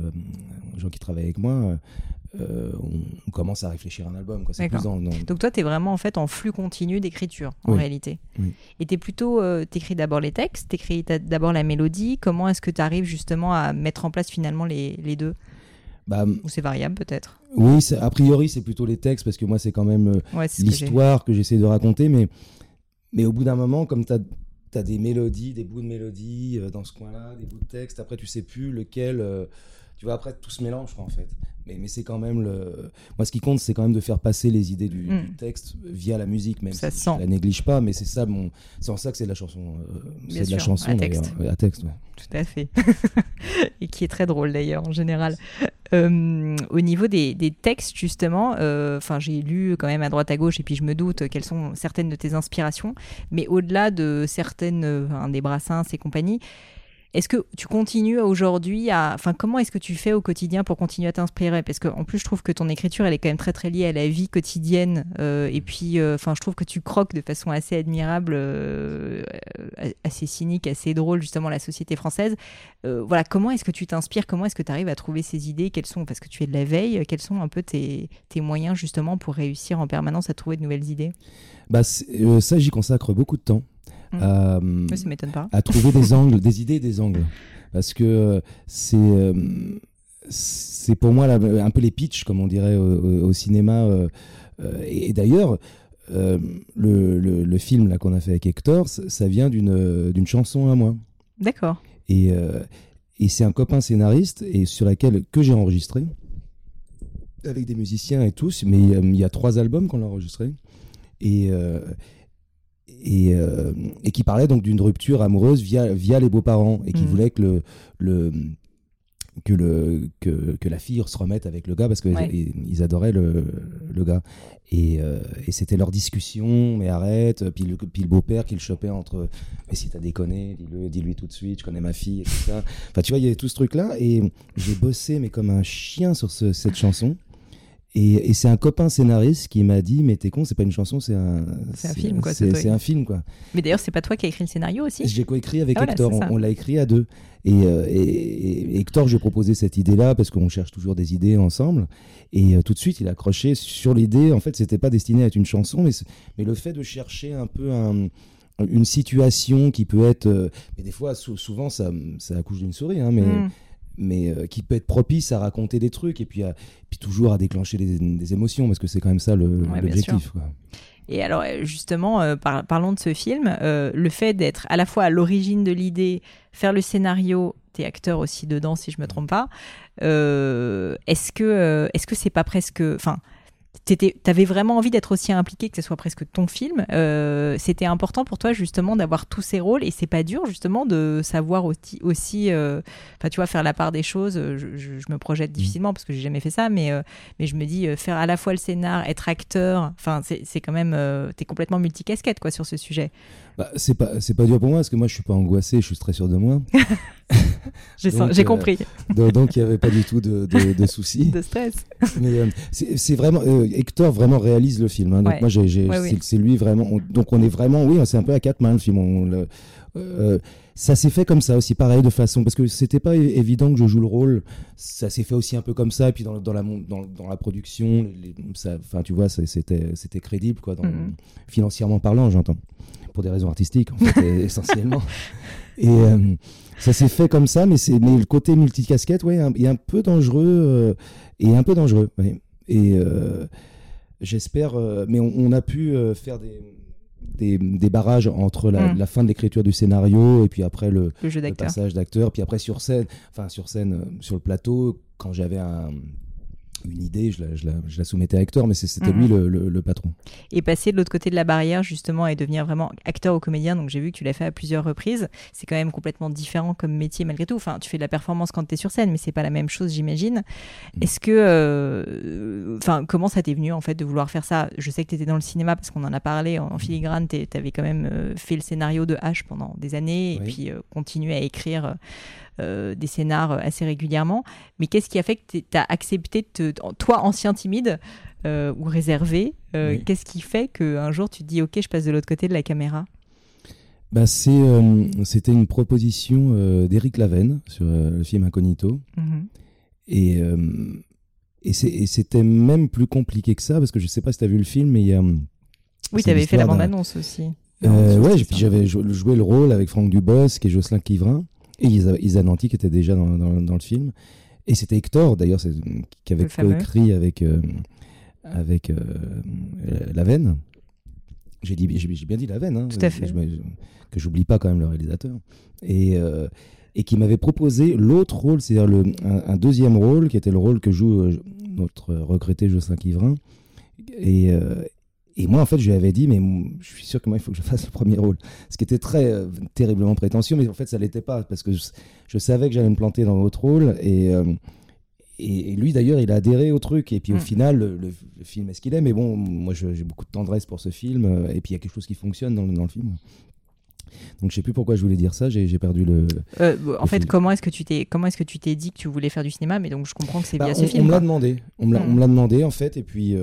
aux gens qui travaillent avec moi, on, commence à réfléchir à un album. Donc toi, tu es vraiment en fait en flux continu d'écriture, en réalité. Et tu es plutôt, écris d'abord les textes, tu écris d'abord la mélodie. Comment est-ce que tu arrives justement à mettre en place finalement les, les deux? Bah, Ou c'est variable peut-être? Oui, a priori c'est plutôt les textes parce que moi c'est quand même euh, l'histoire que, j'essaie de raconter. Mais, mais au bout d'un moment, comme tu as, des mélodies, des bouts de mélodies euh, dans ce coin-là, des bouts de texte, après tu sais plus lequel. Euh, tu vois, après tout se mélange en fait. Mais, mais c'est quand même le. Moi, ce qui compte, c'est quand même de faire passer les idées du, hmm. texte via la musique, même ça si sent. je la néglige pas. Mais c'est ça, mon... c'est en ça que c'est de la chanson. c'est de la chanson à texte. À texte Tout à fait. Et qui est très drôle d'ailleurs en général. Euh, au niveau des, textes, justement, euh, enfin, j'ai lu quand même à droite à gauche et puis je me doute quelles sont certaines de tes inspirations. Mais au-delà de certaines, euh, des Brassens et compagnie, est-ce que tu continues aujourd'hui à. Enfin, comment est-ce que tu fais au quotidien pour continuer à t'inspirer? Parce qu'en plus, je trouve que ton écriture, elle est quand même très, très liée à la vie quotidienne. Euh, et puis, euh, enfin, je trouve que tu croques de façon assez admirable, euh, assez cynique, assez drôle, justement, la société française. voilà, comment est-ce que tu t'inspires? Comment est-ce que tu arrives à trouver ces idées? Quels sont, parce que tu es de la veille, quels sont un peu tes, tes moyens, justement, pour réussir en permanence à trouver de nouvelles idées? Bah, Ça, j'y consacre beaucoup de temps. Mmh. ça m'étonne pas. à trouver des angles, des idées, des angles. Parce que c'est euh, c'est pour moi un peu les pitchs, comme on dirait au, cinéma. Euh, euh, et, d'ailleurs, le, le, film là qu'on a fait avec Hector, ça vient d'une d'une chanson à moi. D'accord. Et, et c'est un copain scénariste et sur laquelle que j'ai enregistré avec des musiciens et tous, mais il y a trois albums qu'on a enregistrés. Et, euh, et, qui parlait donc d'une rupture amoureuse via, via les beaux-parents et qui mm. voulait que le, le que, le, que, que, la fille se remette avec le gars parce qu'ils ils adoraient le, le gars. Et, euh, et c'était leur discussion, mais arrête. Puis le, puis le beau-père qui le chopait entre Mais si t'as déconné, dis-le, dis-lui tout de suite, je connais ma fille, etc. Enfin, tu vois, il y avait tout ce truc-là. Et j'ai bossé, mais comme un chien sur cette chanson. Et, c'est un copain scénariste qui m'a dit Mais t'es con, c'est pas une chanson, c'est un, c'est un film, quoi. C'est un film, quoi. Mais d'ailleurs, c'est pas toi qui as écrit le scénario aussi? J'ai coécrit avec ah, Hector, on, l'a écrit à deux. Euh, et, et, Hector, j'ai proposé cette idée-là parce qu'on cherche toujours des idées ensemble. Et euh, tout de suite, il a accroché sur l'idée. En fait, c'était pas destiné à être une chanson, mais, mais le fait de chercher un peu une situation qui peut être. Euh, mais des fois, souvent, ça, ça accouche d'une souris, hein, mais. Mm mais euh, qui peut être propice à raconter des trucs et puis, puis toujours à déclencher des, émotions parce que c'est quand même ça l'objectif. et alors euh, justement, euh, parlons de ce film, le fait d'être à la fois à l'origine de l'idée, faire le scénario, t'es acteur aussi dedans si je me trompe pas, est-ce que est-ce que c'est pas presque, enfin avais vraiment envie d'être aussi impliqué que ce soit presque ton film. Euh, c'était important pour toi justement d'avoir tous ces rôles et c'est pas dur justement de savoir aussi, aussi euh, enfin tu vois, faire la part des choses. Je, me projette mm. difficilement parce que j'ai jamais fait ça, mais, euh, mais je me dis faire à la fois le scénar, être acteur, enfin c'est quand même, tu es complètement multicasquette quoi sur ce sujet. Bah, c'est pas c'est pas dur pour moi parce que moi je suis pas angoissé, je suis très sûr de moi. J'ai compris. donc il n'y avait pas du tout de, de, soucis. de stress. Mais c'est vraiment Hector vraiment réalise le film. Hein. donc moi, c'est lui vraiment. donc on est vraiment, oui, c'est un peu à quatre mains le film. Euh, ça s'est fait comme ça aussi, pareil, de façon. Parce que c'était pas évident que je joue le rôle. Ça s'est fait aussi un peu comme ça. Et puis dans, dans la, dans, dans, la production, enfin, tu vois, c'était crédible, quoi, mm-hmm. financièrement parlant, j'entends. Pour des raisons artistiques, en fait, essentiellement. Et euh, ça s'est fait comme ça, mais, mais le côté multicasquette, ouais, est un peu dangereux. Euh, et un peu dangereux, Et j'espère. mais on, a pu faire des des, barrages entre mm. la, fin de l'écriture du scénario et puis après le, le, passage d'acteur, puis après sur scène, enfin sur scène, euh, sur le plateau, quand j'avais un, une idée, je la, je, la, je la, soumettais à Hector, mais c'était lui mhm. le, le, patron. Et passer de l'autre côté de la barrière, justement, et devenir vraiment acteur ou comédien, donc j'ai vu que tu l'as fait à plusieurs reprises, c'est quand même complètement différent comme métier malgré tout. Enfin, tu fais de la performance quand tu es sur scène, mais c'est pas la même chose, j'imagine. Mm. Est-ce que. Euh, enfin, comment ça t'est venu, en fait, de vouloir faire ça? Je sais que tu étais dans le cinéma parce qu'on en a parlé en, filigrane, tu avais quand même euh, fait le scénario de H pendant des années, et puis euh, continué à écrire des scénars assez régulièrement. Mais qu'est-ce qui a fait que tu as accepté, toi, ancien timide euh, ou réservé, euh, qu'est-ce qui fait qu'un jour tu te dis Ok, je passe de l'autre côté de la caméra? Bah, C'était une proposition d'Éric Lavenne sur le film Incognito. Mhm. Et. Et c'était même plus compliqué que ça, parce que je sais pas si tu as vu le film, mais il y a. Oui, tu avais fait la bande-annonce aussi. Euh, ouais, puis j'avais joué le rôle avec Franck Dubosc et Jocelyn Quivrin. Et Isa, Nanti qui était déjà dans, dans, le film. Et c'était Hector, d'ailleurs, qui avait écrit avec, euh, avec euh, Lavenne. J'ai bien dit Lavenne. Hein, Tout à fait. que j'oublie pas quand même le réalisateur. Et, euh, et qui m'avait proposé l'autre rôle, c'est-à-dire un, un, deuxième rôle, qui était le rôle que joue euh, notre regretté Jocelyn Quivrin. Et, et moi, en fait, je lui avais dit, mais je suis sûr que moi, il faut que je fasse le premier rôle. Ce qui était très euh, terriblement prétentieux, mais en fait, ça l'était pas, parce que je, savais que j'allais me planter dans l'autre rôle. Et, euh, et, lui, d'ailleurs, il a adhéré au truc. Et puis, au mm. final, le, film est ce qu'il est. Mais bon, moi, j'ai beaucoup de tendresse pour ce film. Euh, et puis, il y a quelque chose qui fonctionne dans, dans le film. Donc je sais plus pourquoi je voulais dire ça, j'ai perdu le. en fait, comment est-ce que tu t'es comment est-ce que tu t'es dit que tu voulais faire du cinéma? Mais donc je comprends que c'est bah, via ce film. On me l'a demandé, on me l'a demandé en fait, et puis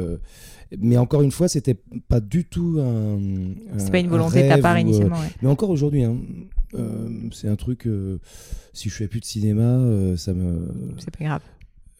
mais encore une fois, c'était pas du tout un. C'est pas une volonté de ta part initialement. Euh, mais encore aujourd'hui, hein, euh, c'est un truc. Euh, si je fais plus de cinéma, ça me. C'est pas grave.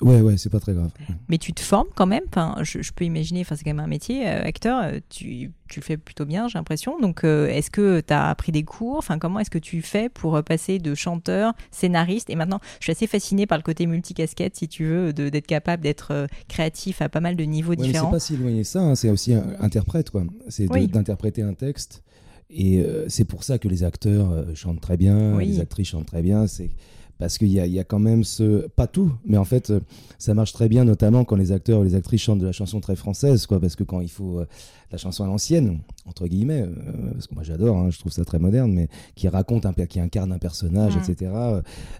Ouais, ouais, c'est pas très grave. Mais tu te formes quand même. Enfin, je, peux imaginer, enfin, c'est quand même un métier, euh, acteur, euh, tu, tu, le fais plutôt bien, j'ai l'impression. Donc, euh, est-ce que tu as appris des cours? Enfin, comment est-ce que tu fais pour passer de chanteur, scénariste? Et maintenant, je suis assez fascinée par le côté multicasquette, si tu veux, d'être capable d'être créatif à pas mal de niveaux différents. C'est pas si éloigné ça, hein, c'est aussi un, interprète, quoi. C'est d'interpréter un texte. Et c'est pour ça que les acteurs chantent très bien, les actrices chantent très bien. C'est parce qu'il y, y a, quand même ce pas tout mais en fait ça marche très bien notamment quand les acteurs ou les actrices chantent de la chanson très française quoi parce que quand il faut euh, la chanson à l'ancienne entre guillemets euh, parce que moi j'adore hein, je trouve ça très moderne mais qui raconte un qui incarne un personnage mmh. etc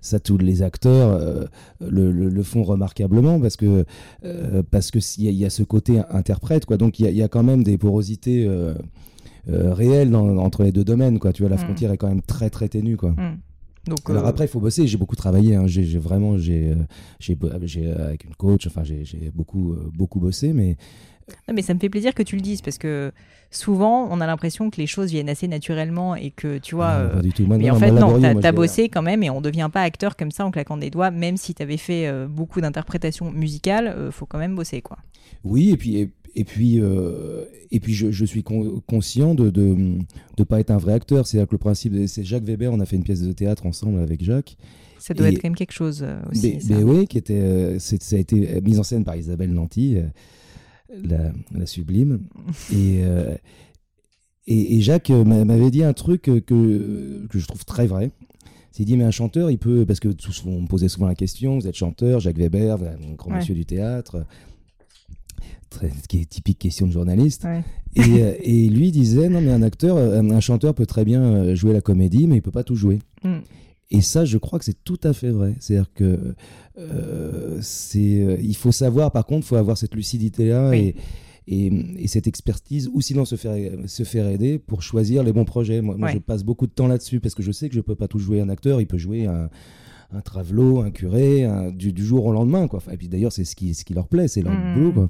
ça tous les acteurs euh, le, le, font remarquablement parce que parce que il y, a ce côté interprète quoi donc il y, y, a quand même des porosités réelles entre les deux domaines quoi tu vois la mmh. frontière est quand même très très ténue quoi mmh. Donc, Alors euh, après, il faut bosser. J'ai beaucoup travaillé. Hein. J'ai vraiment, j'ai, euh, j'ai, euh, avec une coach. Enfin, j'ai beaucoup, beaucoup bossé, mais. Non, mais ça me fait plaisir que tu le dises parce que souvent, on a l'impression que les choses viennent assez naturellement et que tu vois. pas du tout. mais en fait, non, t'as as bossé quand même et on devient pas acteur comme ça en claquant des doigts, même si tu avais fait beaucoup d'interprétations musicales, faut quand même bosser, quoi. Oui, et puis, et puis, euh, et puis je, suis conscient de ne de, pas être un vrai acteur. C'est-à-dire que le principe, c'est Jacques Weber, on a fait une pièce de théâtre ensemble avec Jacques. Ça doit être quand même quelque chose euh, aussi. Mais, oui, qui était, euh, ça a été mise en scène par Isabelle Nanty, la, la, sublime. et, et, et, Jacques m'avait dit un truc que, que je trouve très vrai. Il dit, mais un chanteur, il peut, parce que on me posait souvent la question, vous êtes chanteur, Jacques Weber, un grand monsieur du théâtre qui est typique question de journaliste. Euh, et, lui disait non mais un acteur, euh, un, chanteur peut très bien euh, jouer la comédie, mais il peut pas tout jouer. Mm. Et ça, je crois que c'est tout à fait vrai. C'est-à-dire que c'est, il faut savoir, par contre, il faut avoir cette lucidité-là et, et, cette expertise, ou sinon se faire, se faire aider pour choisir les bons projets. Moi, je passe beaucoup de temps là-dessus parce que je sais que je peux pas tout jouer. Un acteur, il peut jouer un, un travelot, un curé, du, jour au lendemain. Quoi. Et puis d'ailleurs, c'est ce qui, ce qui leur plaît, c'est leur mmh. boulot.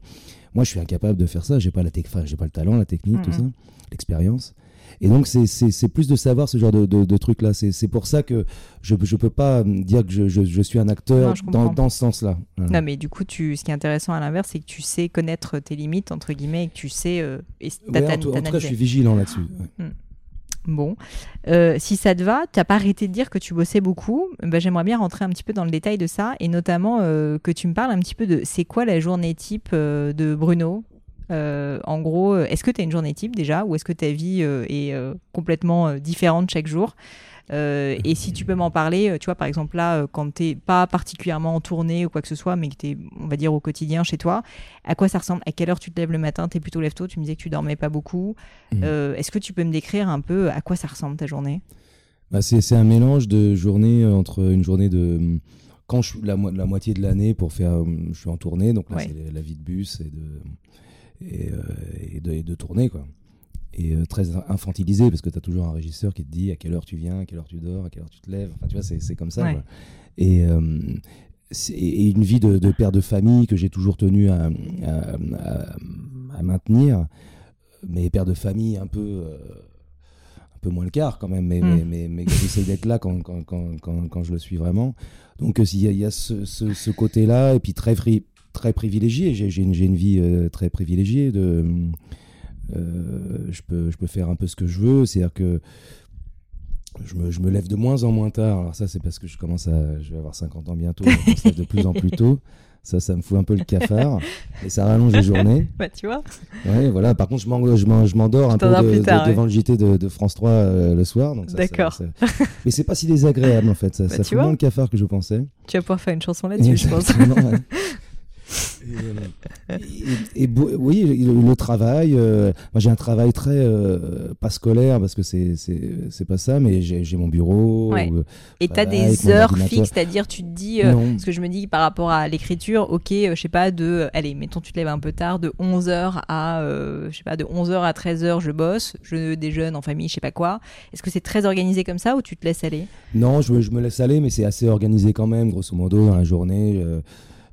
Moi, je suis incapable de faire ça. J'ai pas la j'ai pas le talent, la technique, tout mmh. ça, l'expérience. et donc c'est plus de savoir ce genre de, de, trucs là. C'est pour ça que je ne peux pas dire que je, je, suis un acteur dans, dans, ce sens-là. Non, mais du coup, tu, ce qui est intéressant à l'inverse, c'est que tu sais connaître tes limites, entre guillemets, et que tu sais... Euh, en, tout, cas, je suis vigilant là-dessus. Hmm. Bon, euh, si ça te va, tu n'as pas arrêté de dire que tu bossais beaucoup. Bah, J'aimerais bien rentrer un petit peu dans le détail de ça et notamment euh, que tu me parles un petit peu de c'est quoi la journée type euh, de Bruno. En gros, est-ce que tu as une journée type déjà ou est-ce que ta vie est complètement différente chaque jour? Euh, et si tu peux m'en parler, euh, tu vois, par exemple là, euh, quand tu n'es pas particulièrement en tournée ou quoi que ce soit, mais que tu es, on va dire, au quotidien chez toi, à quoi ça ressemble? À quelle heure tu te lèves le matin? Tu es plutôt lève tôt, tu me disais que tu dormais pas beaucoup. Mmh. Est-ce que tu peux me décrire un peu à quoi ça ressemble ta journée? Bah c'est un mélange de journée entre une journée de quand je suis la, la moitié de l'année pour faire je suis en tournée donc là c'est la vie de bus et de et, et de, et de tourner quoi et euh, très infantilisé parce que tu as toujours un régisseur qui te dit à quelle heure tu viens, à quelle heure tu dors, à quelle heure tu te lèves. Enfin, tu vois, c'est comme ça. Et, euh, et, une vie de, père de famille que j'ai toujours tenu à, à, maintenir, mais père de famille un peu. Euh, un peu moins le quart quand même, mais, mm. mais, mais, j'essaie d'être là quand, quand, quand, quand, je le suis vraiment. Donc il y, y, a ce, ce, côté-là, et puis très, très privilégié, j'ai une, une, vie très privilégiée de, je, peux, je peux faire un peu ce que je veux. C'est-à-dire que je me, je me, lève de moins en moins tard. Alors ça, c'est parce que je commence à... Je vais avoir 50 ans bientôt, donc on se lève de plus en plus tôt. Ça, ça me fout un peu le cafard. et ça rallonge les journées. Bah, tu vois. Ouais, voilà. Par contre, je m'endors un peu devant le JT de, France 3 euh, le soir. D'accord. Mais c'est pas si désagréable, en fait. Ça, bah, ça fout moins le cafard que je pensais. Tu vas pouvoir faire une chanson là-dessus, je pense. Et, oui, le, travail. Euh, moi, j'ai un travail très euh, pas scolaire parce que c'est c'est pas ça, mais j'ai mon bureau. Euh, et tu as des heures fixes, c'est-à-dire tu te dis, ce que je me dis par rapport à l'écriture, ok, je sais pas, de, allez, mettons, tu te lèves un peu tard, de 11h à, je sais pas, de 11h à 13h, je bosse, je déjeune en famille, je sais pas quoi. Est-ce que c'est très organisé comme ça ou tu te laisses aller? Non, je, je, me laisse aller, mais c'est assez organisé quand même, grosso modo, dans la journée.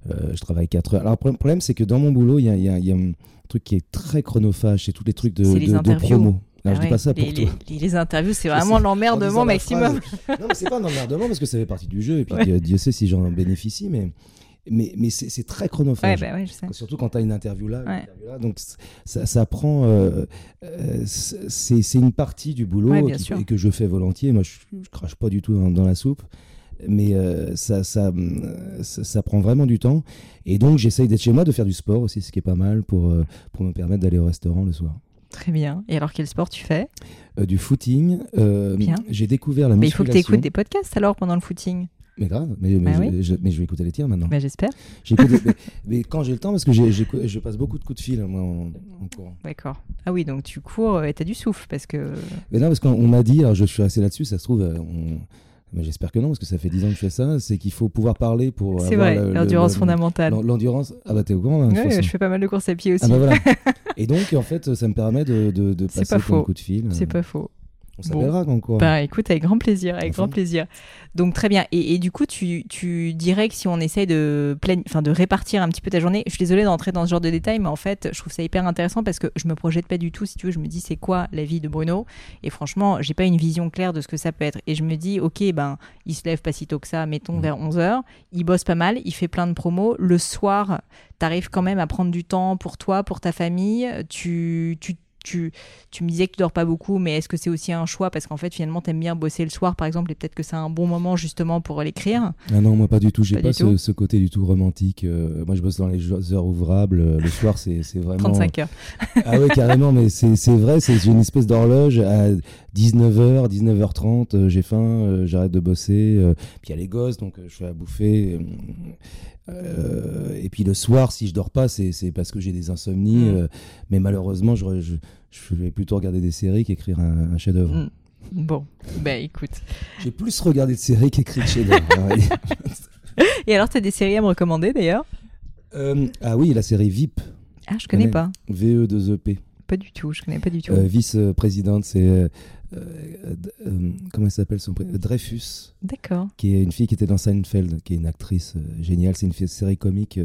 Euh, je travaille 4 heures. Alors, le problème, c'est que dans mon boulot, il y a, un truc qui est très chronophage, c'est tous les trucs de, de, promo. Alors, je dis pas ça pour toi. Les, interviews, c'est vraiment l'emmerdement maximum. non, mais c'est pas un emmerdement parce que ça fait partie du jeu et puis Dieu sait si j'en bénéficie, mais mais, mais c'est très chronophage. Ouais, bah je sais. Surtout quand tu as une interview là. là donc ça, ça prend. Euh, euh, c'est une partie du boulot et que je fais volontiers. Moi, je, je crache pas du tout dans la soupe mais euh, ça, ça, ça, prend vraiment du temps. Et donc, j'essaye d'être chez moi, de faire du sport aussi, ce qui est pas mal pour, euh, pour me permettre d'aller au restaurant le soir. Très bien. Et alors, quel sport tu fais? Euh, Du footing. bien. J'ai découvert la mais il faut que tu écoutes des podcasts alors pendant le footing. Mais grave, mais, mais, bah je, mais, je, vais écouter les tiens maintenant. Bah, J'espère. mais, quand j'ai le temps, parce que je passe beaucoup de coups de fil moi, en, courant. D'accord. Ah oui, donc tu cours et tu as du souffle parce que. Mais non, parce qu'on m'a dit, alors je suis assez là-dessus, ça se trouve, on, mais j'espère que non, parce que ça fait 10 ans que je fais ça. C'est qu'il faut pouvoir parler pour. C'est vrai, l'endurance fondamentale. L'endurance. Ah bah t'es au courant. Hein, je fais pas mal de courses à pied aussi. Ah bah voilà. Et donc, en fait, ça me permet de, de, de passer coup de fil. C'est pas faux. On s'appellera quand quoi. Bah écoute, avec grand plaisir, avec grand plaisir. Donc très bien. Et, du coup, tu, tu, dirais que si on essaye de, enfin, de répartir un petit peu ta journée, je suis désolée d'entrer dans ce genre de détails, mais en fait, je trouve ça hyper intéressant parce que je me projette pas du tout, si tu veux, je me dis c'est quoi la vie de Bruno? Et franchement, j'ai pas une vision claire de ce que ça peut être. Et je me dis, ok, ben, il se lève pas si tôt que ça, mettons mmh. vers 11h, il bosse pas mal, il fait plein de promos. Le soir, tu arrives quand même à prendre du temps pour toi, pour ta famille, tu, tu tu, tu me disais que tu dors pas beaucoup, mais est-ce que c'est aussi un choix Parce qu'en fait, finalement, tu aimes bien bosser le soir, par exemple, et peut-être que c'est un bon moment justement pour l'écrire? Ah non, moi pas du tout. J'ai pas, pas ce, côté du tout romantique. Euh, moi, je bosse dans les heures ouvrables. Euh, le soir, c'est vraiment. 35 heures. ah ouais, carrément, mais c'est vrai, c'est une espèce d'horloge à 19h, 19h30, euh, j'ai faim, j'arrête de bosser. puis il y a les gosses, donc je fais à bouffer. Euh, et puis le soir, si je dors pas, c'est parce que j'ai des insomnies. Mm. Euh, mais malheureusement, je, je, vais plutôt regarder des séries qu'écrire un, chef-d'œuvre. Mm. Bon, ben écoute. J'ai plus regardé de séries qu'écrit de chef-d'œuvre. et alors, tu as des séries à me recommander d'ailleurs? Euh, Ah oui, la série VIP. Ah, je connais, connais pas. VE2EP. Pas du tout, je connais pas du tout. Vice-présidente, c'est euh, euh, comment elle s'appelle son Dreyfus. D'accord. Qui est une fille qui était dans Seinfeld, qui est une actrice euh, géniale. C'est une série comique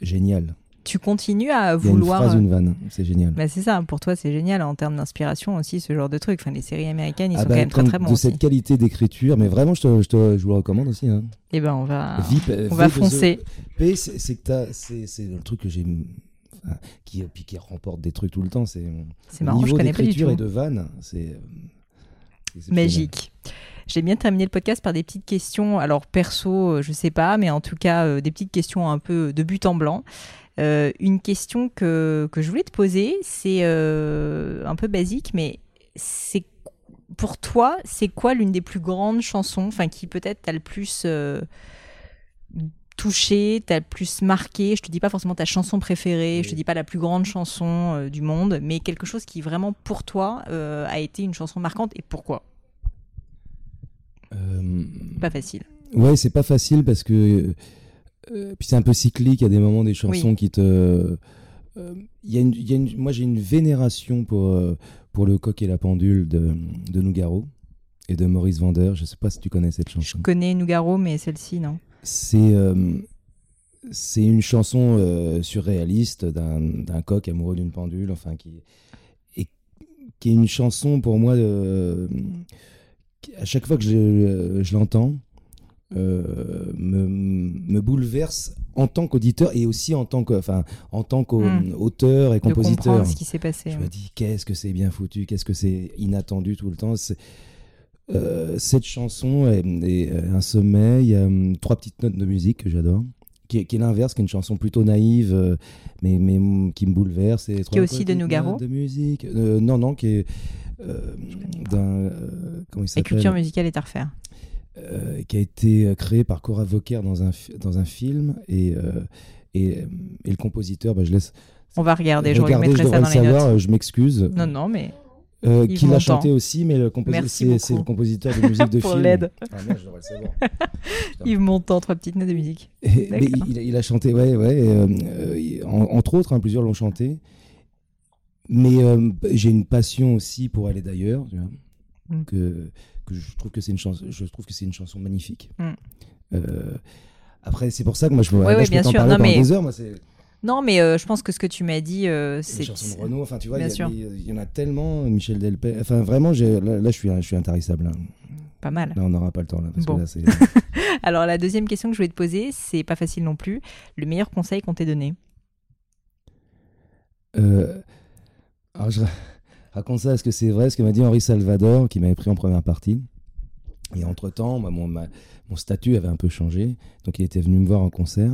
géniale. tu continues à Il y a une vouloir. phrase, une vanne, c'est génial. Bah, c'est ça, pour toi c'est génial en termes d'inspiration aussi ce genre de truc. Enfin, les séries américaines ils Ah sont bah, quand même très très bons de aussi. cette qualité d'écriture, mais vraiment, je, te, je, te- je vous le recommande aussi. Hein. Et ben on va, Vip, on va de foncer. The- P, c'est le truc que j'ai. qui, puis qui remporte des trucs tout le temps. C'est niveau d'écriture et de vanne, c'est. Magique. J'ai bien terminé le podcast par des petites questions, alors perso, euh, je sais pas, mais en tout cas euh, des petites questions un peu de but en blanc. Euh, une question que, que je voulais te poser, c'est un peu basique, mais c'est pour toi, c'est quoi l'une des plus grandes chansons, enfin qui peut-être t'a le plus touché, t'a le plus marqué Je te dis pas forcément ta chanson préférée, je te dis pas la plus grande chanson euh, du monde, mais quelque chose qui vraiment pour toi euh, a été une chanson marquante et pourquoi? Euh, Pas facile. Ouais, c'est pas facile parce que. puis c'est un peu cyclique, il y a des moments des chansons Oui. qui te. il y a une, il y a une- moi j'ai une vénération pour, pour le coq et la pendule de, de Nougaro et de Maurice Vander. Je sais pas si tu connais cette Je chanson. connais Nougaro, mais celle-ci, non. C'est euh, c'est une chanson euh, surréaliste d'un d'un coq amoureux d'une pendule, enfin qui et qui est une chanson pour moi euh, qui, à chaque fois que je, je l'entends euh, me, me bouleverse en tant qu'auditeur et aussi en tant que enfin en tant qu'auteur et De compositeur. comprendre ce qui s'est passé. Je me dis, qu'est-ce que c'est bien foutu, qu'est-ce que c'est inattendu tout le temps. Euh, cette chanson est, est, euh, un sommet. Il y a hum, trois petites notes de musique que j'adore, qui est, qui est l'inverse, qui est une chanson plutôt naïve, euh, mais, mais hum, qui me bouleverse. Et trois aussi de Nougaro de musique. Euh, non, non, qui est d'un. comment il s'appelle culture musicale est à refaire. qui a été créé par Cora Vauquer dans un, dans un film. Et, euh, et, et le compositeur, bah, je laisse. On va regarder, je regarder, je ça devrais dans le les savoir, notes. je m'excuse. Non, non, mais Euh, qui l'a chanté aussi, mais le composi- Merci c'est le compositeur de musique de Pour film. l'aide. Ah merde, je devrais le savoir. Putain. Yves Montand, trois petites notes de musique. Et- mais D'accord. il, il a chanté, ouais, ouais. euh, euh, en- entre autres, hein, plusieurs l'ont chanté. Mais euh, j'ai une passion aussi pour aller d'ailleurs, Mm. que, que je trouve que c'est une chanson, je trouve que c'est une chanson magnifique. Mm. Euh, après, c'est pour ça que moi je, Ouais, là, ouais, je peux bien t'en sûr. parler Non, pendant mais- des heures. Moi, c'est Non, mais euh, je pense que ce que tu m'as dit, euh, c'est chanson de Renault. Enfin, tu vois, Bien il y, en a tellement. Michel Delpech. Enfin, vraiment, là, là, je suis, je suis intarissable. Là, pas mal. Là, on n'aura pas le temps là, parce Bon. que là, c'est. Alors, la deuxième question que je voulais te poser, c'est pas facile non plus. Le meilleur conseil qu'on t'ait donné? Euh, alors je ra- raconte ça, est-ce que c'est vrai ce que m'a dit Henri Salvador, qui m'avait pris en première partie Et entre-temps, moi, mon, ma- mon statut avait un peu changé, donc il était venu me voir en concert,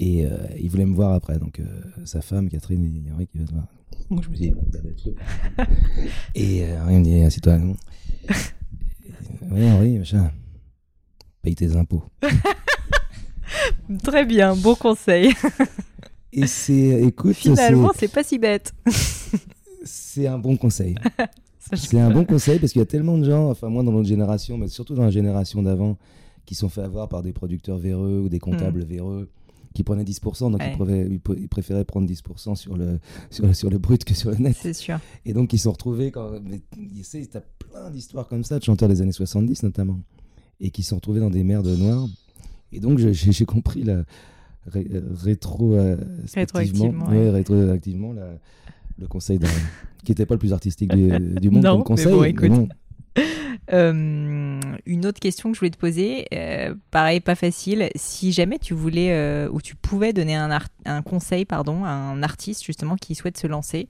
et euh, il voulait me voir après. Donc euh, sa femme, Catherine, il dit Henri qui veut te voir. Donc je me dis, et euh, me dit, assieds-toi. Oui, Henri, machin, paye tes impôts. Très bien, beau conseil. Et c'est, écoute, Finalement, c'est pas si bête. c'est un bon conseil. C'est un bon conseil parce qu'il y a tellement de gens, enfin moi dans notre génération, mais surtout dans la génération d'avant, qui sont fait avoir par des producteurs véreux ou des comptables véreux qui prenaient 10%, donc. Ouais. ils, préféraient, ils prendre 10% sur le, sur, le- sur le brut que sur le net. C'est sûr. Et donc ils se sont retrouvés, quand, mais, tu sais, t'as plein d'histoires comme ça, de chanteurs des années 70 notamment, et qui se sont retrouvés dans des merdes noires. Et donc j'ai compris la ré, rétro, euh, Rétroactivement, ouais, ouais. rétroactivement la- le conseil d'un- qui n'était pas le plus artistique du, du monde Non, comme conseil. mais bon, mais écoute. bon. Euh, une autre question que je voulais te poser, euh, pareil, pas facile. Si jamais tu voulais euh, ou tu pouvais donner un, conseil pardon, à un artiste justement qui souhaite se lancer,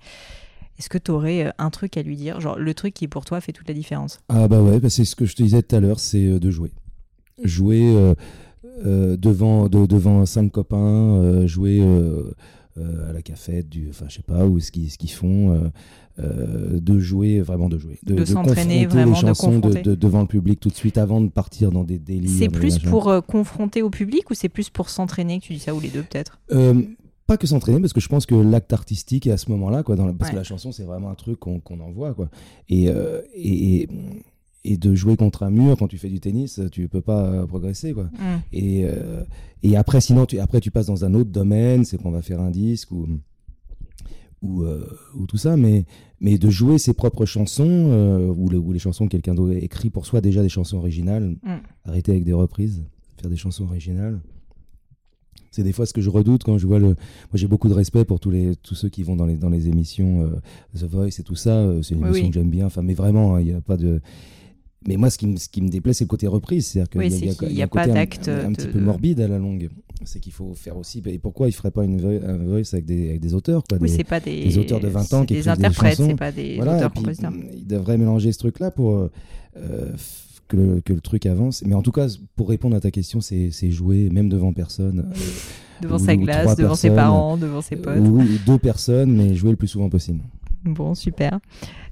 est-ce que tu aurais un truc à lui dire? Genre le truc qui pour toi fait toute la différence Ah bah ouais, bah c'est ce que je te disais tout à l'heure, c'est de jouer. Jouer devant, de- devant cinq copains, jouer à la cafette, du, enfin je sais pas, ou ce qu'ils font, euh, de jouer, vraiment de jouer. De s'entraîner, confronter vraiment, les de chansons de- confronter. de- devant le public tout de suite avant de partir dans des délires. C'est plus pour euh, confronter au public ou c'est plus pour s'entraîner que tu dis ça ou les deux peut-être? Euh, pas que s'entraîner, parce que je pense que l'acte artistique est à ce moment-là, quoi, dans la- parce Ouais. que la chanson, c'est vraiment un truc qu'on qu'on envoie, quoi. Et, et, et, et de jouer contre un mur quand tu fais du tennis, tu peux pas progresser, quoi. Hmm. Et, euh, et après, sinon, tu, après, tu passes dans un autre domaine, c'est qu'on va faire un disque ou, ou, euh, ou tout ça, mais, mais de jouer ses propres chansons, euh, ou, le- ou les chansons que quelqu'un d'autre écrit pour soi, déjà des chansons originales, Mm. arrêter avec des reprises, faire des chansons originales. C'est des fois ce que je redoute quand je vois le. Moi, j'ai beaucoup de respect pour tous les tous ceux qui vont dans les dans les émissions euh, The Voice et tout ça. euh, C'est une Oui, émission oui. que j'aime bien. Enfin, mais vraiment, hein, il n'y a pas de. Mais moi, ce qui me ce qui me déplaît, c'est le côté reprise. C'est-à-dire qu'il Oui, y a, y y un pas côté un- d'acte un, un de- petit peu morbide à la longue. C'est qu'il faut faire aussi. Et pourquoi il ferait pas une un Voice avec des avec des auteurs quoi, Oui, des- pas des, des auteurs de 20 ans qui écrivent des interprètes, chansons. c'est pas des Voilà, et puis, auteurs-compositeurs. il devrait mélanger ce truc-là pour euh, que, le, que le truc avance. Mais en tout cas, pour répondre à ta question, c'est jouer même devant personne. euh, Devant ou- sa glace, devant ses parents, devant ses potes. ou deux personnes, mais jouer le plus souvent possible. Bon, super.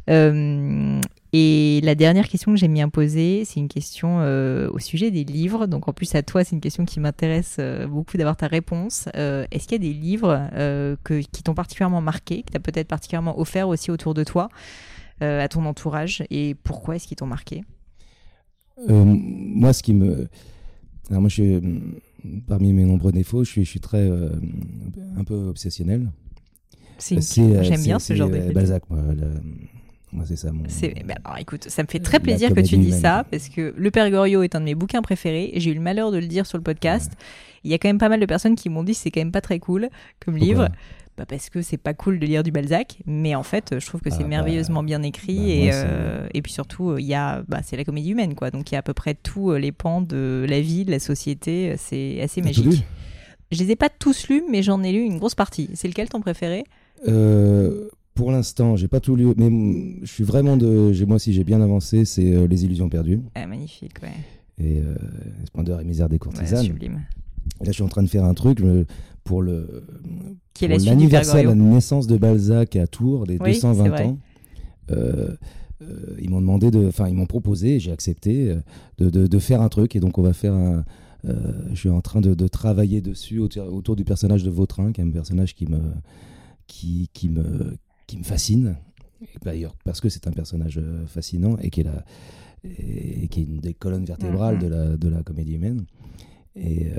Euh, et la dernière question que j'aime bien poser, c'est une question euh, au sujet des livres. Donc en plus à toi, c'est une question qui m'intéresse euh, beaucoup d'avoir ta réponse. Euh, Est-ce qu'il y a des livres que, qui t'ont particulièrement marqué, que tu as peut-être particulièrement offert aussi autour de toi, à ton entourage, et pourquoi est-ce qu'ils t'ont marqué? Moi, ce qui me. Alors, moi, je suis, parmi mes nombreux défauts, je suis, je suis très. un peu obsessionnel. C'est une- C'est, J'aime bien ce genre de Balzac, Moi, c'est ça mon. C'est- alors écoute, ça me fait très La plaisir que tu dis humaine. ça parce que Le Père Goriot est un de mes bouquins préférés j'ai eu le malheur de le dire sur le podcast. Il y a quand même pas mal de personnes qui m'ont dit que c'est quand même pas très cool comme Pourquoi livre. Bah parce que c'est pas cool de lire du Balzac, mais en fait, je trouve que Ah c'est bah, merveilleusement bien écrit bah, et, euh, et puis surtout, il y a, bah, c'est la comédie humaine quoi, donc il y a à peu près tous euh, les pans de la vie, de la société, euh, c'est assez magique. Je les ai pas tous lus, mais j'en ai lu une grosse partie. C'est lequel ton préféré? Euh, pour l'instant, j'ai pas tout lu, mais je suis vraiment de. Moi aussi, j'ai bien avancé. C'est euh, Les Illusions perdues ah, Magnifique, ouais, et euh, Splendeur et misère des Ouais, courtisanes. sublime. Là, je suis en train de faire un truc pour le pour l'anniversaire de la naissance de Balzac à Tours, des Oui, c'est 220 vrai. ans. Euh, euh, ils m'ont demandé de, enfin, ils m'ont proposé, j'ai accepté de, de, de faire un truc, et donc on va faire un. je suis en train de, de travailler dessus autour, autour du personnage de Vautrin, qui est un personnage qui me, qui, qui me, qui me fascine. Et D'ailleurs, parce que c'est un personnage euh, fascinant et qui est, la, et qui est une des colonnes vertébrales Mhm. de, la, de la comédie humaine. Et, euh,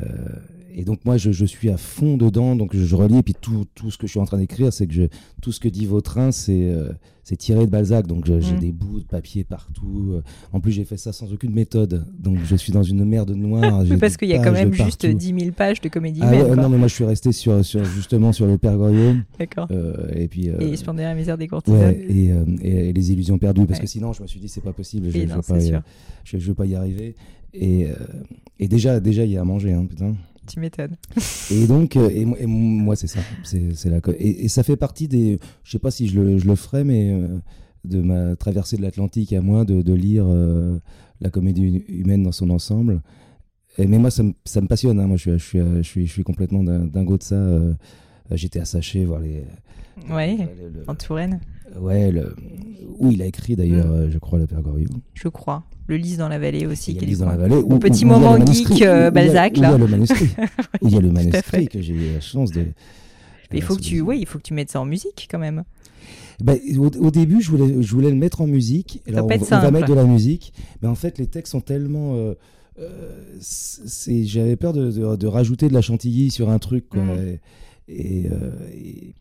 et donc moi, je, je suis à fond dedans, donc je, je relis, et puis tout, tout ce que je suis en train d'écrire, c'est que je, tout ce que dit Vautrin, c'est euh, c'est tiré de Balzac, donc j'ai Mm. des bouts de papier partout. euh. En plus, j'ai fait ça sans aucune méthode, donc je suis dans une merde noire. parce qu'il y a quand même juste partout. 10 000 pages de comédie Ah ouais, quoi. non, mais moi je suis resté sur, sur justement sur le Père Goriot, D'accord. euh, et puis... euh, Et misère des courtisanes. Ouais, et, euh, et- et les illusions perdues, parce que sinon je me suis dit c'est pas possible, je, non, vais pas, y- vais pas arriver. Et, euh, et déjà, déjà il y a à manger, hein, putain. Tu m'étonnes. Et donc, euh, et, moi- et moi c'est ça, c'est la et, et ça fait partie des, je sais pas si je le, je le ferai, mais euh, de ma traversée de l'Atlantique à moi, de, de lire euh, la comédie humaine dans son ensemble. Et, mais moi ça me, ça me passionne, hein. moi je suis, je suis, je suis, je suis complètement ding- dingo de ça. euh, J'étais à Saché voir les. Ouais, le- le- en Touraine, Ouais, le- où il a écrit d'ailleurs, Mm. euh, je crois, le Père Goriot. je crois. Le Lys dans la vallée aussi. Est Lys dans la vallée. Où- petit où le moment geek, manuscrit, euh, où il y a- Balzac, où il y a là. le manuscrit. il y a le manuscrit que j'ai eu la chance de. Mais il faut que tu, oui, il faut que tu mettes ça en musique quand même. Bah, au, au début, je voulais, je voulais le mettre en musique. Alors, on, on va mettre de la musique. Mais en fait, les textes sont tellement. euh, euh, j'avais peur de, de- de rajouter de la chantilly sur un truc. quoi. Mm. Et, et, euh, et-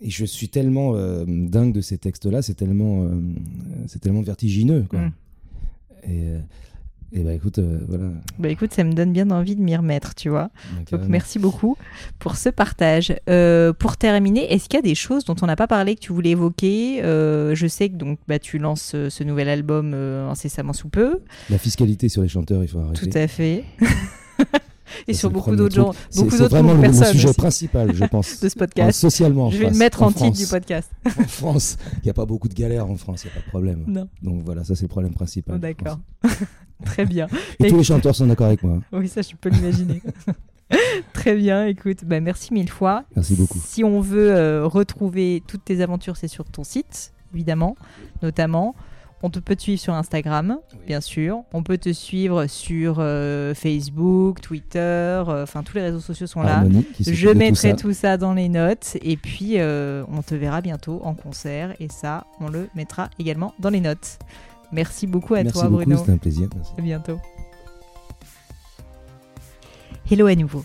et- je suis tellement euh, dingue de ces textes-là. C'est tellement, euh, c'est tellement vertigineux. Quoi. Mm. Et, euh, et bah écoute, euh, voilà. Bah écoute, ça me donne bien envie de m'y remettre, tu vois. Donc, merci beaucoup pour ce partage. Pour terminer, est-ce qu'il y a des choses dont on n'a pas parlé que tu voulais évoquer? Je sais que donc bah, tu lances ce nouvel album incessamment sous peu. La fiscalité sur les chanteurs, il faut arrêter. Tout à fait. Et sur c'est le beaucoup d'autres gens, C'est- beaucoup c'est d'autres vraiment le, le personnes sujet aussi principal, je pense. de ce En- podcast. socialement, en Je vais le mettre en, titre du podcast. En France, il n'y a pas beaucoup de galères en France, il n'y a pas de problème. Non, Donc voilà, ça c'est le problème principal. Oh, d'accord. Très bien. Et tous les chanteurs sont d'accord avec moi. Oui, ça, je peux l'imaginer. Très bien, écoute, bah, merci mille fois. Merci beaucoup. Si on veut euh, retrouver toutes tes aventures, c'est sur ton site, évidemment, notamment. On te peut te suivre sur Instagram, bien sûr. On peut te suivre sur euh, Facebook, Twitter, euh, enfin tous les réseaux sociaux sont là. Harmonie, Je tout mettrai ça. tout ça. dans les notes et puis euh, on te verra bientôt en concert et ça, on le mettra également dans les notes. Merci beaucoup à Merci toi, beaucoup, Bruno. c'était un plaisir. Merci. À bientôt. Hello à nouveau.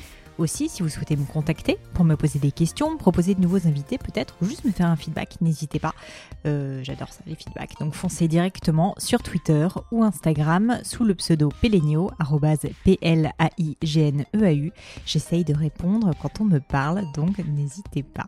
Aussi, si vous souhaitez me contacter pour me poser des questions, proposer de nouveaux invités peut-être, ou juste me faire un feedback, n'hésitez pas. Euh, j'adore ça, les feedbacks. Donc foncez directement sur Twitter ou Instagram sous le pseudo Pelenio, P-L-A-I-G-N-E-A-U. J'essaye de répondre quand on me parle, donc n'hésitez pas.